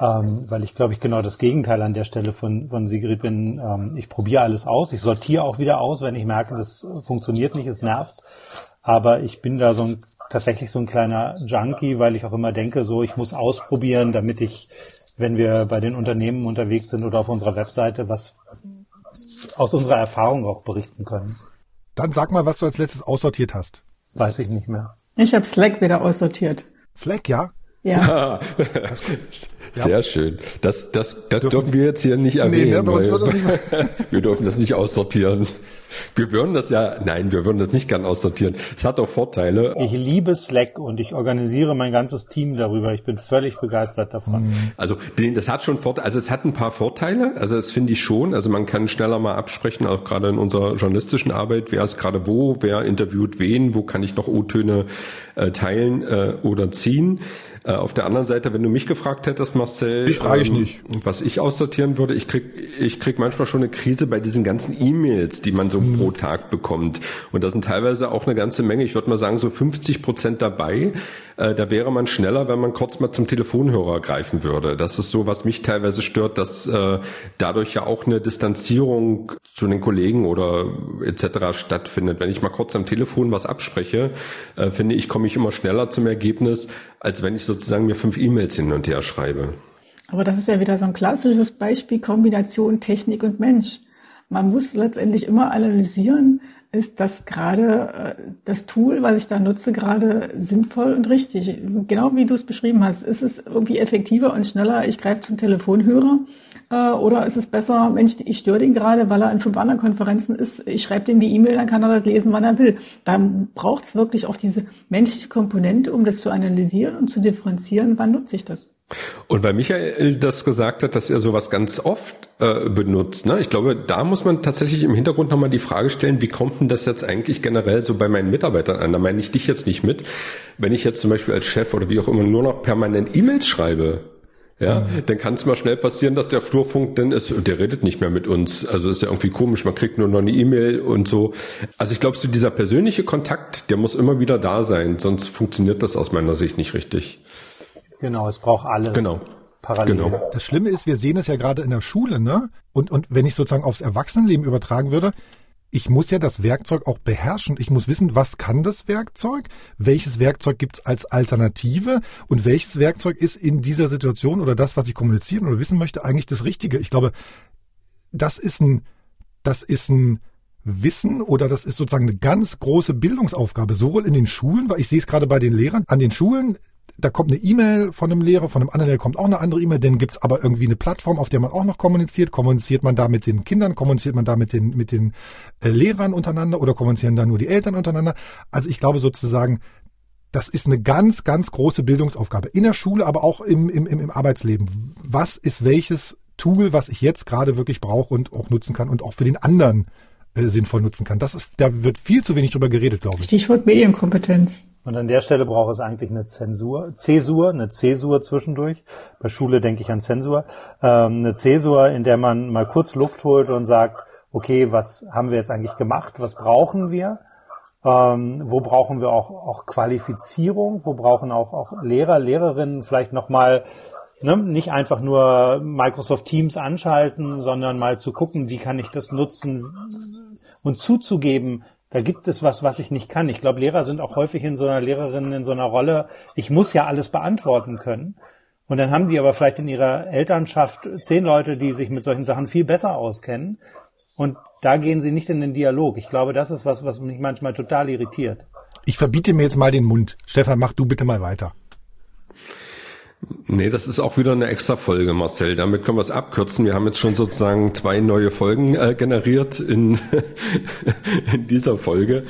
Speaker 5: ähm, weil ich glaube ich genau das Gegenteil an der Stelle von, von Sigrid bin. Ähm, ich probiere alles aus, ich sortiere auch wieder aus, wenn ich merke, das funktioniert nicht, es nervt. Aber ich bin da so ein, tatsächlich so ein kleiner Junkie, weil ich auch immer denke, so ich muss ausprobieren, damit ich, wenn wir bei den Unternehmen unterwegs sind oder auf unserer Webseite, was aus unserer Erfahrung auch berichten können.
Speaker 1: Dann sag mal, was du als letztes aussortiert hast.
Speaker 5: Weiß ich nicht mehr.
Speaker 4: Ich habe Slack wieder aussortiert.
Speaker 1: Slack, ja?
Speaker 4: Ja. (laughs)
Speaker 2: Sehr schön. Das, das, das dürfen, dürfen wir jetzt hier nicht erwähnen. Nee, ne, bei uns wird das nicht (laughs) wir dürfen das nicht aussortieren. Wir würden das ja, nein, wir würden das nicht gern aussortieren. Es hat auch Vorteile.
Speaker 5: Ich liebe Slack und ich organisiere mein ganzes Team darüber. Ich bin völlig begeistert davon. Mhm.
Speaker 2: Also das hat schon Vorteile, also es hat ein paar Vorteile, also das finde ich schon. Also man kann schneller mal absprechen, auch gerade in unserer journalistischen Arbeit, wer ist gerade wo, wer interviewt wen, wo kann ich noch O-Töne äh, teilen äh, oder ziehen. Äh, auf der anderen Seite, wenn du mich gefragt hättest, Marcel,
Speaker 1: ich frage ich ähm, nicht.
Speaker 2: was ich aussortieren würde, ich krieg, ich krieg manchmal schon eine Krise bei diesen ganzen E-Mails, die man so hm. pro Tag bekommt. Und da sind teilweise auch eine ganze Menge, ich würde mal sagen, so 50 Prozent dabei. Äh, da wäre man schneller, wenn man kurz mal zum Telefonhörer greifen würde. Das ist so, was mich teilweise stört, dass äh, dadurch ja auch eine Distanzierung zu den Kollegen oder etc. stattfindet. Wenn ich mal kurz am Telefon was abspreche, äh, finde ich, komme ich immer schneller zum Ergebnis, als wenn ich sozusagen mir fünf E-Mails hin und her schreibe.
Speaker 4: Aber das ist ja wieder so ein klassisches Beispiel Kombination Technik und Mensch. Man muss letztendlich immer analysieren, ist das gerade äh, das Tool, was ich da nutze, gerade sinnvoll und richtig. Genau wie du es beschrieben hast. Ist es irgendwie effektiver und schneller, ich greife zum Telefonhörer? Äh, oder ist es besser, Mensch, ich störe den gerade, weil er in fünf anderen Konferenzen ist, ich schreibe dem die E-Mail, dann kann er das lesen, wann er will. Da braucht es wirklich auch diese menschliche Komponente, um das zu analysieren und zu differenzieren, wann nutze ich das.
Speaker 2: Und weil Michael das gesagt hat, dass er sowas ganz oft äh, benutzt, ne? ich glaube, da muss man tatsächlich im Hintergrund nochmal die Frage stellen, wie kommt denn das jetzt eigentlich generell so bei meinen Mitarbeitern an? Da meine ich dich jetzt nicht mit. Wenn ich jetzt zum Beispiel als Chef oder wie auch immer nur noch permanent E-Mails schreibe, ja, mhm. dann kann es mal schnell passieren, dass der Flurfunk dann ist, der redet nicht mehr mit uns. Also ist ja irgendwie komisch, man kriegt nur noch eine E-Mail und so. Also ich glaube, so dieser persönliche Kontakt, der muss immer wieder da sein, sonst funktioniert das aus meiner Sicht nicht richtig.
Speaker 5: Genau, es braucht alles.
Speaker 2: Genau.
Speaker 1: Parallel. Genau. Das Schlimme ist, wir sehen es ja gerade in der Schule, ne? Und, und wenn ich sozusagen aufs Erwachsenenleben übertragen würde, ich muss ja das Werkzeug auch beherrschen. Ich muss wissen, was kann das Werkzeug, welches Werkzeug gibt es als Alternative und welches Werkzeug ist in dieser Situation oder das, was ich kommunizieren oder wissen möchte, eigentlich das Richtige. Ich glaube, das ist ein, das ist ein Wissen oder das ist sozusagen eine ganz große Bildungsaufgabe, sowohl in den Schulen, weil ich sehe es gerade bei den Lehrern, an den Schulen, da kommt eine E-Mail von einem Lehrer, von einem anderen Lehrer kommt auch eine andere E-Mail, dann gibt's aber irgendwie eine Plattform, auf der man auch noch kommuniziert. Kommuniziert man da mit den Kindern, kommuniziert man da mit den, mit den äh, Lehrern untereinander oder kommunizieren da nur die Eltern untereinander? Also ich glaube sozusagen, das ist eine ganz, ganz große Bildungsaufgabe in der Schule, aber auch im, im, im Arbeitsleben. Was ist welches Tool, was ich jetzt gerade wirklich brauche und auch nutzen kann und auch für den anderen äh, sinnvoll nutzen kann. Das ist, da wird viel zu wenig drüber geredet, glaube ich.
Speaker 4: Stichwort Medienkompetenz.
Speaker 5: Und an der Stelle braucht es eigentlich eine Zensur, Zäsur, eine Zäsur zwischendurch. Bei Schule denke ich an Zensur. Ähm, eine Zäsur, in der man mal kurz Luft holt und sagt, okay, was haben wir jetzt eigentlich gemacht? Was brauchen wir? Ähm, wo brauchen wir auch, auch Qualifizierung? Wo brauchen auch, auch Lehrer, Lehrerinnen vielleicht nochmal ne, nicht einfach nur Microsoft Teams anschalten, sondern mal zu gucken, wie kann ich das nutzen und zuzugeben, da gibt es was, was ich nicht kann. Ich glaube, Lehrer sind auch häufig in so einer Lehrerin in so einer Rolle, ich muss ja alles beantworten können. Und dann haben die aber vielleicht in ihrer Elternschaft zehn Leute, die sich mit solchen Sachen viel besser auskennen. Und da gehen sie nicht in den Dialog. Ich glaube, das ist was, was mich manchmal total irritiert.
Speaker 1: Ich verbiete mir jetzt mal den Mund. Stefan, mach du bitte mal weiter.
Speaker 2: Nee, das ist auch wieder eine extra Folge, Marcel. Damit können wir es abkürzen. Wir haben jetzt schon sozusagen zwei neue Folgen äh, generiert in, (laughs) in dieser Folge.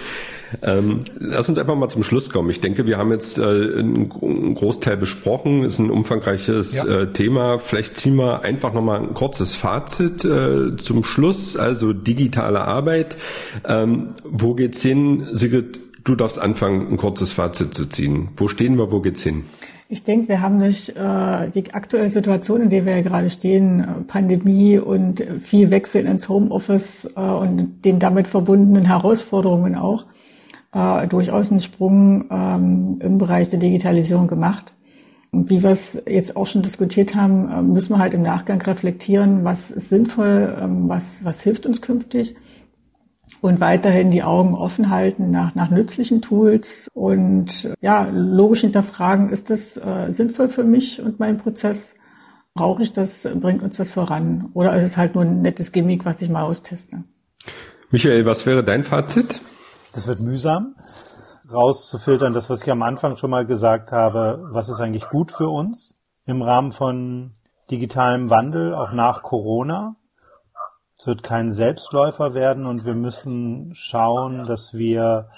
Speaker 2: Ähm, lass uns einfach mal zum Schluss kommen. Ich denke, wir haben jetzt äh, einen Großteil besprochen. Ist ein umfangreiches ja. äh, Thema. Vielleicht ziehen wir einfach nochmal ein kurzes Fazit äh, zum Schluss. Also digitale Arbeit. Ähm, wo geht's hin? Sigrid, du darfst anfangen, ein kurzes Fazit zu ziehen. Wo stehen wir? Wo geht's hin?
Speaker 4: Ich denke, wir haben durch äh, die aktuelle Situation, in der wir ja gerade stehen, äh, Pandemie und viel Wechsel ins Homeoffice äh, und den damit verbundenen Herausforderungen auch, äh, durchaus einen Sprung ähm, im Bereich der Digitalisierung gemacht. Und wie wir es jetzt auch schon diskutiert haben, äh, müssen wir halt im Nachgang reflektieren, was ist sinnvoll, ähm, was, was hilft uns künftig und weiterhin die Augen offen halten nach, nach nützlichen Tools und ja, logisch hinterfragen, ist das äh, sinnvoll für mich und meinen Prozess? Brauche ich das? Bringt uns das voran? Oder ist es halt nur ein nettes Gimmick, was ich mal austeste?
Speaker 2: Michael, was wäre dein Fazit?
Speaker 5: Das wird mühsam, rauszufiltern, das, was ich am Anfang schon mal gesagt habe, was ist eigentlich gut für uns? im Rahmen von digitalem Wandel, auch nach Corona. Es wird kein Selbstläufer werden und wir müssen schauen, dass wir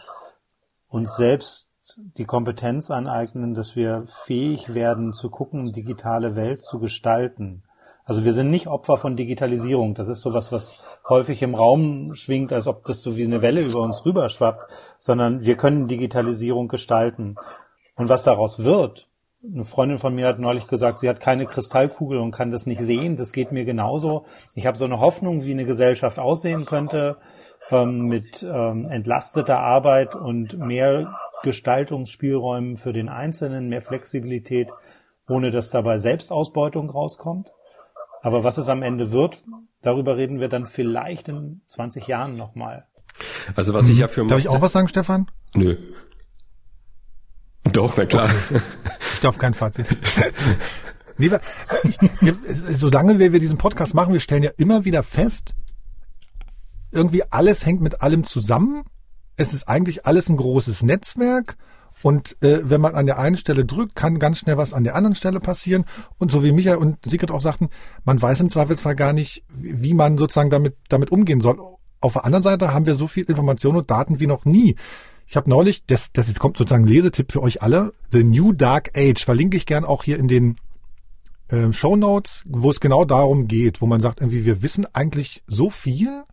Speaker 5: uns selbst die Kompetenz aneignen, dass wir fähig werden zu gucken, digitale Welt zu gestalten. Also wir sind nicht Opfer von Digitalisierung. Das ist sowas, was häufig im Raum schwingt, als ob das so wie eine Welle über uns rüberschwappt, sondern wir können Digitalisierung gestalten. Und was daraus wird, eine Freundin von mir hat neulich gesagt, sie hat keine Kristallkugel und kann das nicht sehen. Das geht mir genauso. Ich habe so eine Hoffnung, wie eine Gesellschaft aussehen könnte, ähm, mit ähm, entlasteter Arbeit und mehr Gestaltungsspielräumen für den Einzelnen, mehr Flexibilität, ohne dass dabei Selbstausbeutung rauskommt. Aber was es am Ende wird, darüber reden wir dann vielleicht in 20 Jahren nochmal.
Speaker 2: Also was ich ja für
Speaker 1: Darf ich auch was sagen, Stefan?
Speaker 2: Nö. Doch, na klar.
Speaker 1: Okay. Ich darf kein Fazit. Lieber, solange wir, diesen Podcast machen, wir stellen ja immer wieder fest, irgendwie alles hängt mit allem zusammen. Es ist eigentlich alles ein großes Netzwerk. Und äh, wenn man an der einen Stelle drückt, kann ganz schnell was an der anderen Stelle passieren. Und so wie Michael und Sigrid auch sagten, man weiß im Zweifelsfall gar nicht, wie man sozusagen damit, damit umgehen soll. Auf der anderen Seite haben wir so viel Information und Daten wie noch nie. Ich habe neulich, das, das jetzt kommt sozusagen Lesetipp für euch alle, The New Dark Age, verlinke ich gern auch hier in den äh, Show Notes, wo es genau darum geht, wo man sagt, irgendwie, wir wissen eigentlich so viel,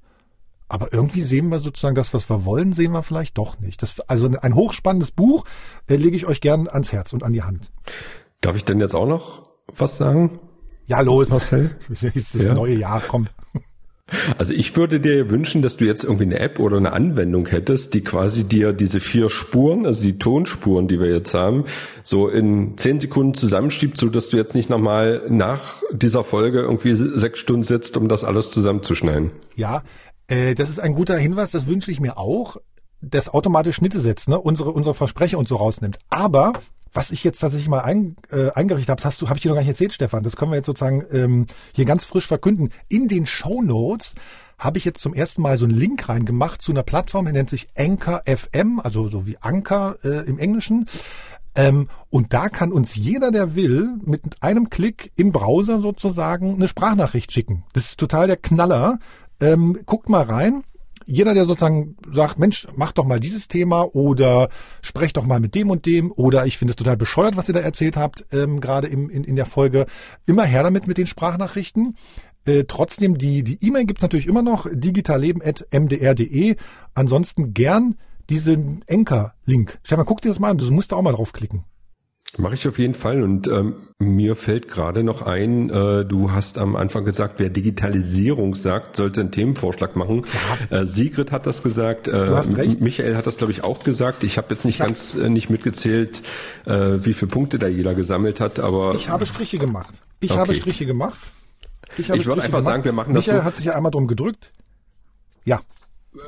Speaker 1: aber irgendwie sehen wir sozusagen das, was wir wollen, sehen wir vielleicht doch nicht. Das, also ein hochspannendes Buch äh, lege ich euch gern ans Herz und an die Hand.
Speaker 2: Darf ich denn jetzt auch noch was sagen?
Speaker 1: Ja, los.
Speaker 2: Marcel? (laughs)
Speaker 1: Das ist das ja. neue Jahr, komm.
Speaker 2: Also ich würde dir wünschen, dass du jetzt irgendwie eine App oder eine Anwendung hättest, die quasi dir diese vier Spuren, also die Tonspuren, die wir jetzt haben, so in zehn Sekunden zusammenschiebt, so dass du jetzt nicht nochmal nach dieser Folge irgendwie sechs Stunden sitzt, um das alles zusammenzuschneiden.
Speaker 1: Ja, äh, das ist ein guter Hinweis, das wünsche ich mir auch, das automatisch Schnitte setzt, ne? unsere, unsere Versprecher und so rausnimmt. Aber was ich jetzt tatsächlich mal ein, äh, eingerichtet habe, hast du, habe ich dir noch gar nicht erzählt, Stefan. Das können wir jetzt sozusagen ähm, hier ganz frisch verkünden. In den Show Notes habe ich jetzt zum ersten Mal so einen Link reingemacht zu einer Plattform, die nennt sich Anchor FM, also so wie Anchor äh, im Englischen. Ähm, und da kann uns jeder, der will, mit einem Klick im Browser sozusagen eine Sprachnachricht schicken. Das ist total der Knaller. Ähm, guckt mal rein jeder, der sozusagen sagt, Mensch, mach doch mal dieses Thema oder sprech doch mal mit dem und dem oder ich finde es total bescheuert, was ihr da erzählt habt, ähm, gerade im, in, in der Folge, immer her damit mit den Sprachnachrichten. Äh, trotzdem, die die E-Mail gibt's natürlich immer noch, digitalleben.mdr.de. Ansonsten gern diesen Enker-Link. Stefan, guck dir das mal an, du musst da auch mal draufklicken.
Speaker 2: Mache ich auf jeden Fall. Und ähm, mir fällt gerade noch ein, äh, du hast am Anfang gesagt, wer Digitalisierung sagt, sollte einen Themenvorschlag machen. Ja. Äh, Sigrid hat das gesagt, äh, Michael hat das, glaube ich, auch gesagt. Ich habe jetzt nicht ich ganz äh, nicht mitgezählt, äh, wie viele Punkte da jeder gesammelt hat, aber.
Speaker 1: Ich habe Striche gemacht. Ich
Speaker 2: okay.
Speaker 1: habe Striche gemacht.
Speaker 2: Ich, ich würde einfach gemacht. sagen, wir machen das.
Speaker 1: Michael so. hat sich ja einmal drum gedrückt. Ja,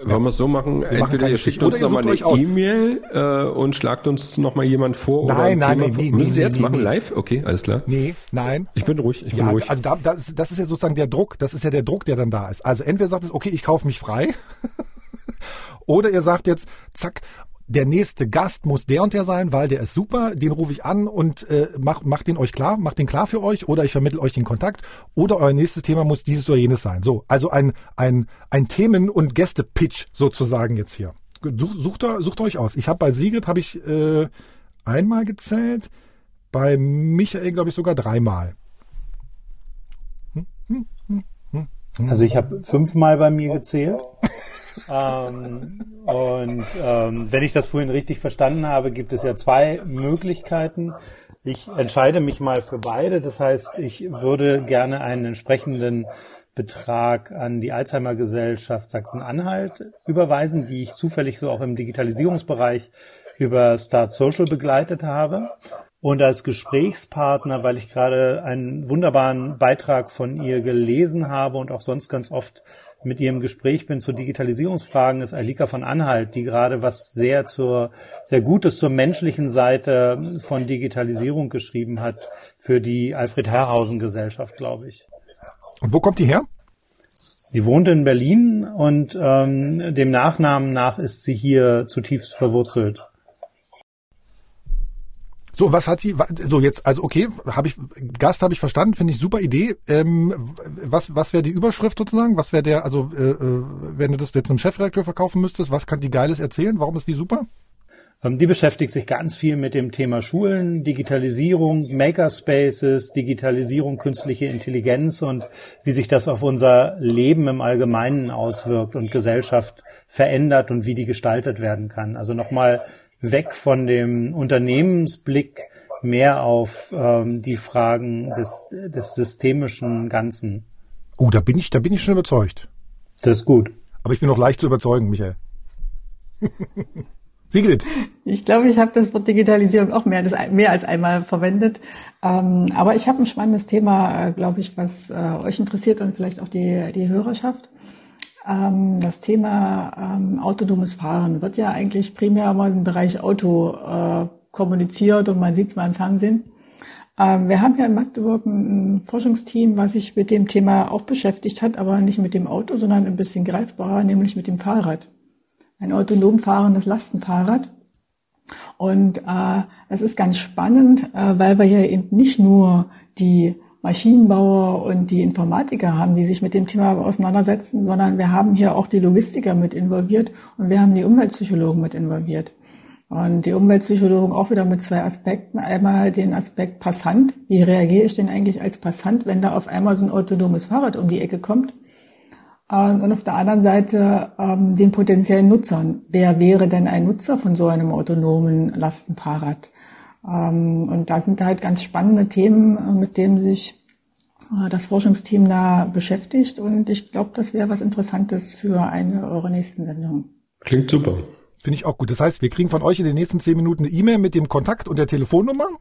Speaker 2: wollen wir es so machen? Wir Entweder ihr schickt uns nochmal eine E-Mail äh, und schlagt uns nochmal jemand vor
Speaker 1: nein, oder ein nein, Thema nee,
Speaker 2: vor. Müssen
Speaker 1: nee,
Speaker 2: Sie jetzt
Speaker 1: nee,
Speaker 2: machen live? Okay, alles klar.
Speaker 1: Nee, nein.
Speaker 2: Ich bin ruhig, ich
Speaker 1: ja,
Speaker 2: bin ruhig.
Speaker 1: Also da, das, das ist ja sozusagen der Druck, das ist ja der Druck, der dann da ist. Also entweder sagt es, okay, ich kaufe mich frei. (laughs) oder ihr sagt jetzt, zack, der nächste Gast muss der und der sein, weil der ist super, den rufe ich an und äh, mach, mach den euch klar, mach den klar für euch oder ich vermittle euch den Kontakt oder euer nächstes Thema muss dieses oder jenes sein. So, also ein, ein, ein Themen- und Gäste-Pitch sozusagen jetzt hier. Sucht, sucht, sucht euch aus. Ich habe bei Sigrid habe ich äh, einmal gezählt, bei Michael glaube ich sogar dreimal.
Speaker 5: Hm, hm, hm, also ich habe fünfmal bei mir gezählt. (laughs) ähm, und ähm, wenn ich das vorhin richtig verstanden habe, gibt es ja zwei Möglichkeiten. Ich entscheide mich mal für beide. Das heißt, ich würde gerne einen entsprechenden Betrag an die Alzheimer Gesellschaft Sachsen-Anhalt überweisen, die ich zufällig so auch im Digitalisierungsbereich über Start Social begleitet habe. Und als Gesprächspartner, weil ich gerade einen wunderbaren Beitrag von ihr gelesen habe und auch sonst ganz oft mit ihr im Gespräch bin zu Digitalisierungsfragen, ist Alika von Anhalt, die gerade was sehr zur, sehr Gutes zur menschlichen Seite von Digitalisierung geschrieben hat für die Alfred Herrhausen Gesellschaft, glaube ich.
Speaker 1: Und wo kommt die her?
Speaker 5: Sie wohnt in Berlin und ähm, dem Nachnamen nach ist sie hier zutiefst verwurzelt.
Speaker 1: So, was hat die, so jetzt, also okay, habe ich, Gast habe ich verstanden, finde ich super Idee. Ähm, was was wäre die Überschrift sozusagen? Was wäre der, also äh, äh, wenn du das jetzt einem Chefredakteur verkaufen müsstest, was kann die Geiles erzählen? Warum ist die super?
Speaker 5: Ähm, die beschäftigt sich ganz viel mit dem Thema Schulen, Digitalisierung, Makerspaces, Digitalisierung, künstliche Intelligenz und wie sich das auf unser Leben im Allgemeinen auswirkt und Gesellschaft verändert und wie die gestaltet werden kann. Also nochmal weg von dem Unternehmensblick mehr auf ähm, die Fragen des, des systemischen Ganzen.
Speaker 1: Oh, da bin ich, da bin ich schon überzeugt.
Speaker 5: Das ist gut.
Speaker 1: Aber ich bin noch leicht zu überzeugen, Michael. (laughs) Sigrid.
Speaker 4: Ich glaube, ich habe das Wort Digitalisierung auch mehr, mehr als einmal verwendet. Ähm, aber ich habe ein spannendes Thema, äh, glaube ich, was äh, euch interessiert und vielleicht auch die, die Hörerschaft. Ähm, das Thema ähm, autonomes Fahren wird ja eigentlich primär mal im Bereich Auto äh, kommuniziert und man sieht es mal im Fernsehen. Ähm, wir haben ja in Magdeburg ein Forschungsteam, was sich mit dem Thema auch beschäftigt hat, aber nicht mit dem Auto, sondern ein bisschen greifbarer, nämlich mit dem Fahrrad. Ein autonom fahrendes Lastenfahrrad. Und äh, es ist ganz spannend, äh, weil wir ja eben nicht nur die Maschinenbauer und die Informatiker haben, die sich mit dem Thema auseinandersetzen, sondern wir haben hier auch die Logistiker mit involviert und wir haben die Umweltpsychologen mit involviert. Und die Umweltpsychologen auch wieder mit zwei Aspekten. Einmal den Aspekt Passant. Wie reagiere ich denn eigentlich als Passant, wenn da auf einmal so ein autonomes Fahrrad um die Ecke kommt? Und auf der anderen Seite ähm, den potenziellen Nutzern. Wer wäre denn ein Nutzer von so einem autonomen Lastenfahrrad? Ähm, und da sind halt ganz spannende Themen, äh, mit denen sich äh, das Forschungsteam da beschäftigt. Und ich glaube, das wäre was Interessantes für eine eurer nächsten Sendungen.
Speaker 2: Klingt super.
Speaker 1: Finde ich auch gut. Das heißt, wir kriegen von euch in den nächsten zehn Minuten eine E-Mail mit dem Kontakt und der Telefonnummer. (laughs)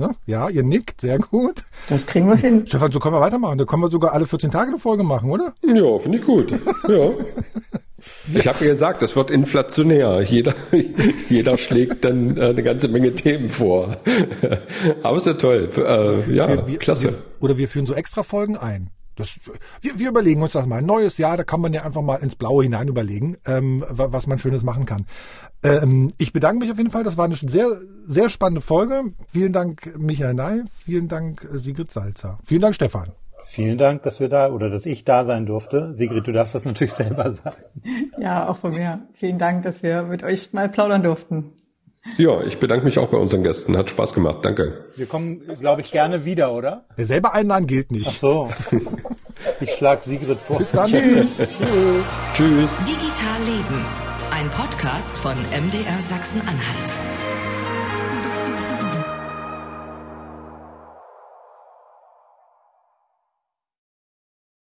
Speaker 1: Ne? Ja, ihr nickt, sehr gut.
Speaker 4: Das kriegen wir hin.
Speaker 1: Stefan, so können wir weitermachen. Da können wir sogar alle 14 Tage eine Folge machen, oder?
Speaker 2: Ja, finde ich gut. Ja. (laughs) Ich habe ja gesagt, das wird inflationär. Jeder, (laughs) jeder schlägt dann äh, eine ganze Menge Themen vor. (laughs) Aber ist ja toll. Äh, ja,
Speaker 1: wir, wir,
Speaker 2: klasse.
Speaker 1: Wir, oder wir führen so extra Folgen ein. Das, wir, wir überlegen uns das mal. Ein neues Jahr, da kann man ja einfach mal ins Blaue hinein überlegen, ähm, was man Schönes machen kann. Ähm, ich bedanke mich auf jeden Fall. Das war eine sehr, sehr spannende Folge. Vielen Dank, Michael Ney. Vielen Dank, äh, Sigrid Salzer. Vielen Dank, Stefan.
Speaker 5: Vielen Dank, dass wir da oder dass ich da sein durfte. Sigrid, du darfst das natürlich (laughs) selber sagen.
Speaker 4: Ja, auch von mir. Vielen Dank, dass wir mit euch mal plaudern durften.
Speaker 2: Ja, ich bedanke mich auch bei unseren Gästen. Hat Spaß gemacht. Danke.
Speaker 5: Wir kommen, glaube ich, gerne wieder, oder?
Speaker 1: Der selber einladen gilt nicht.
Speaker 5: Ach so. (laughs) Ich schlage Sigrid vor.
Speaker 1: Bis dann. Tschüss.
Speaker 2: Tschüss.
Speaker 7: Digital Leben. Ein Podcast von MDR Sachsen-Anhalt.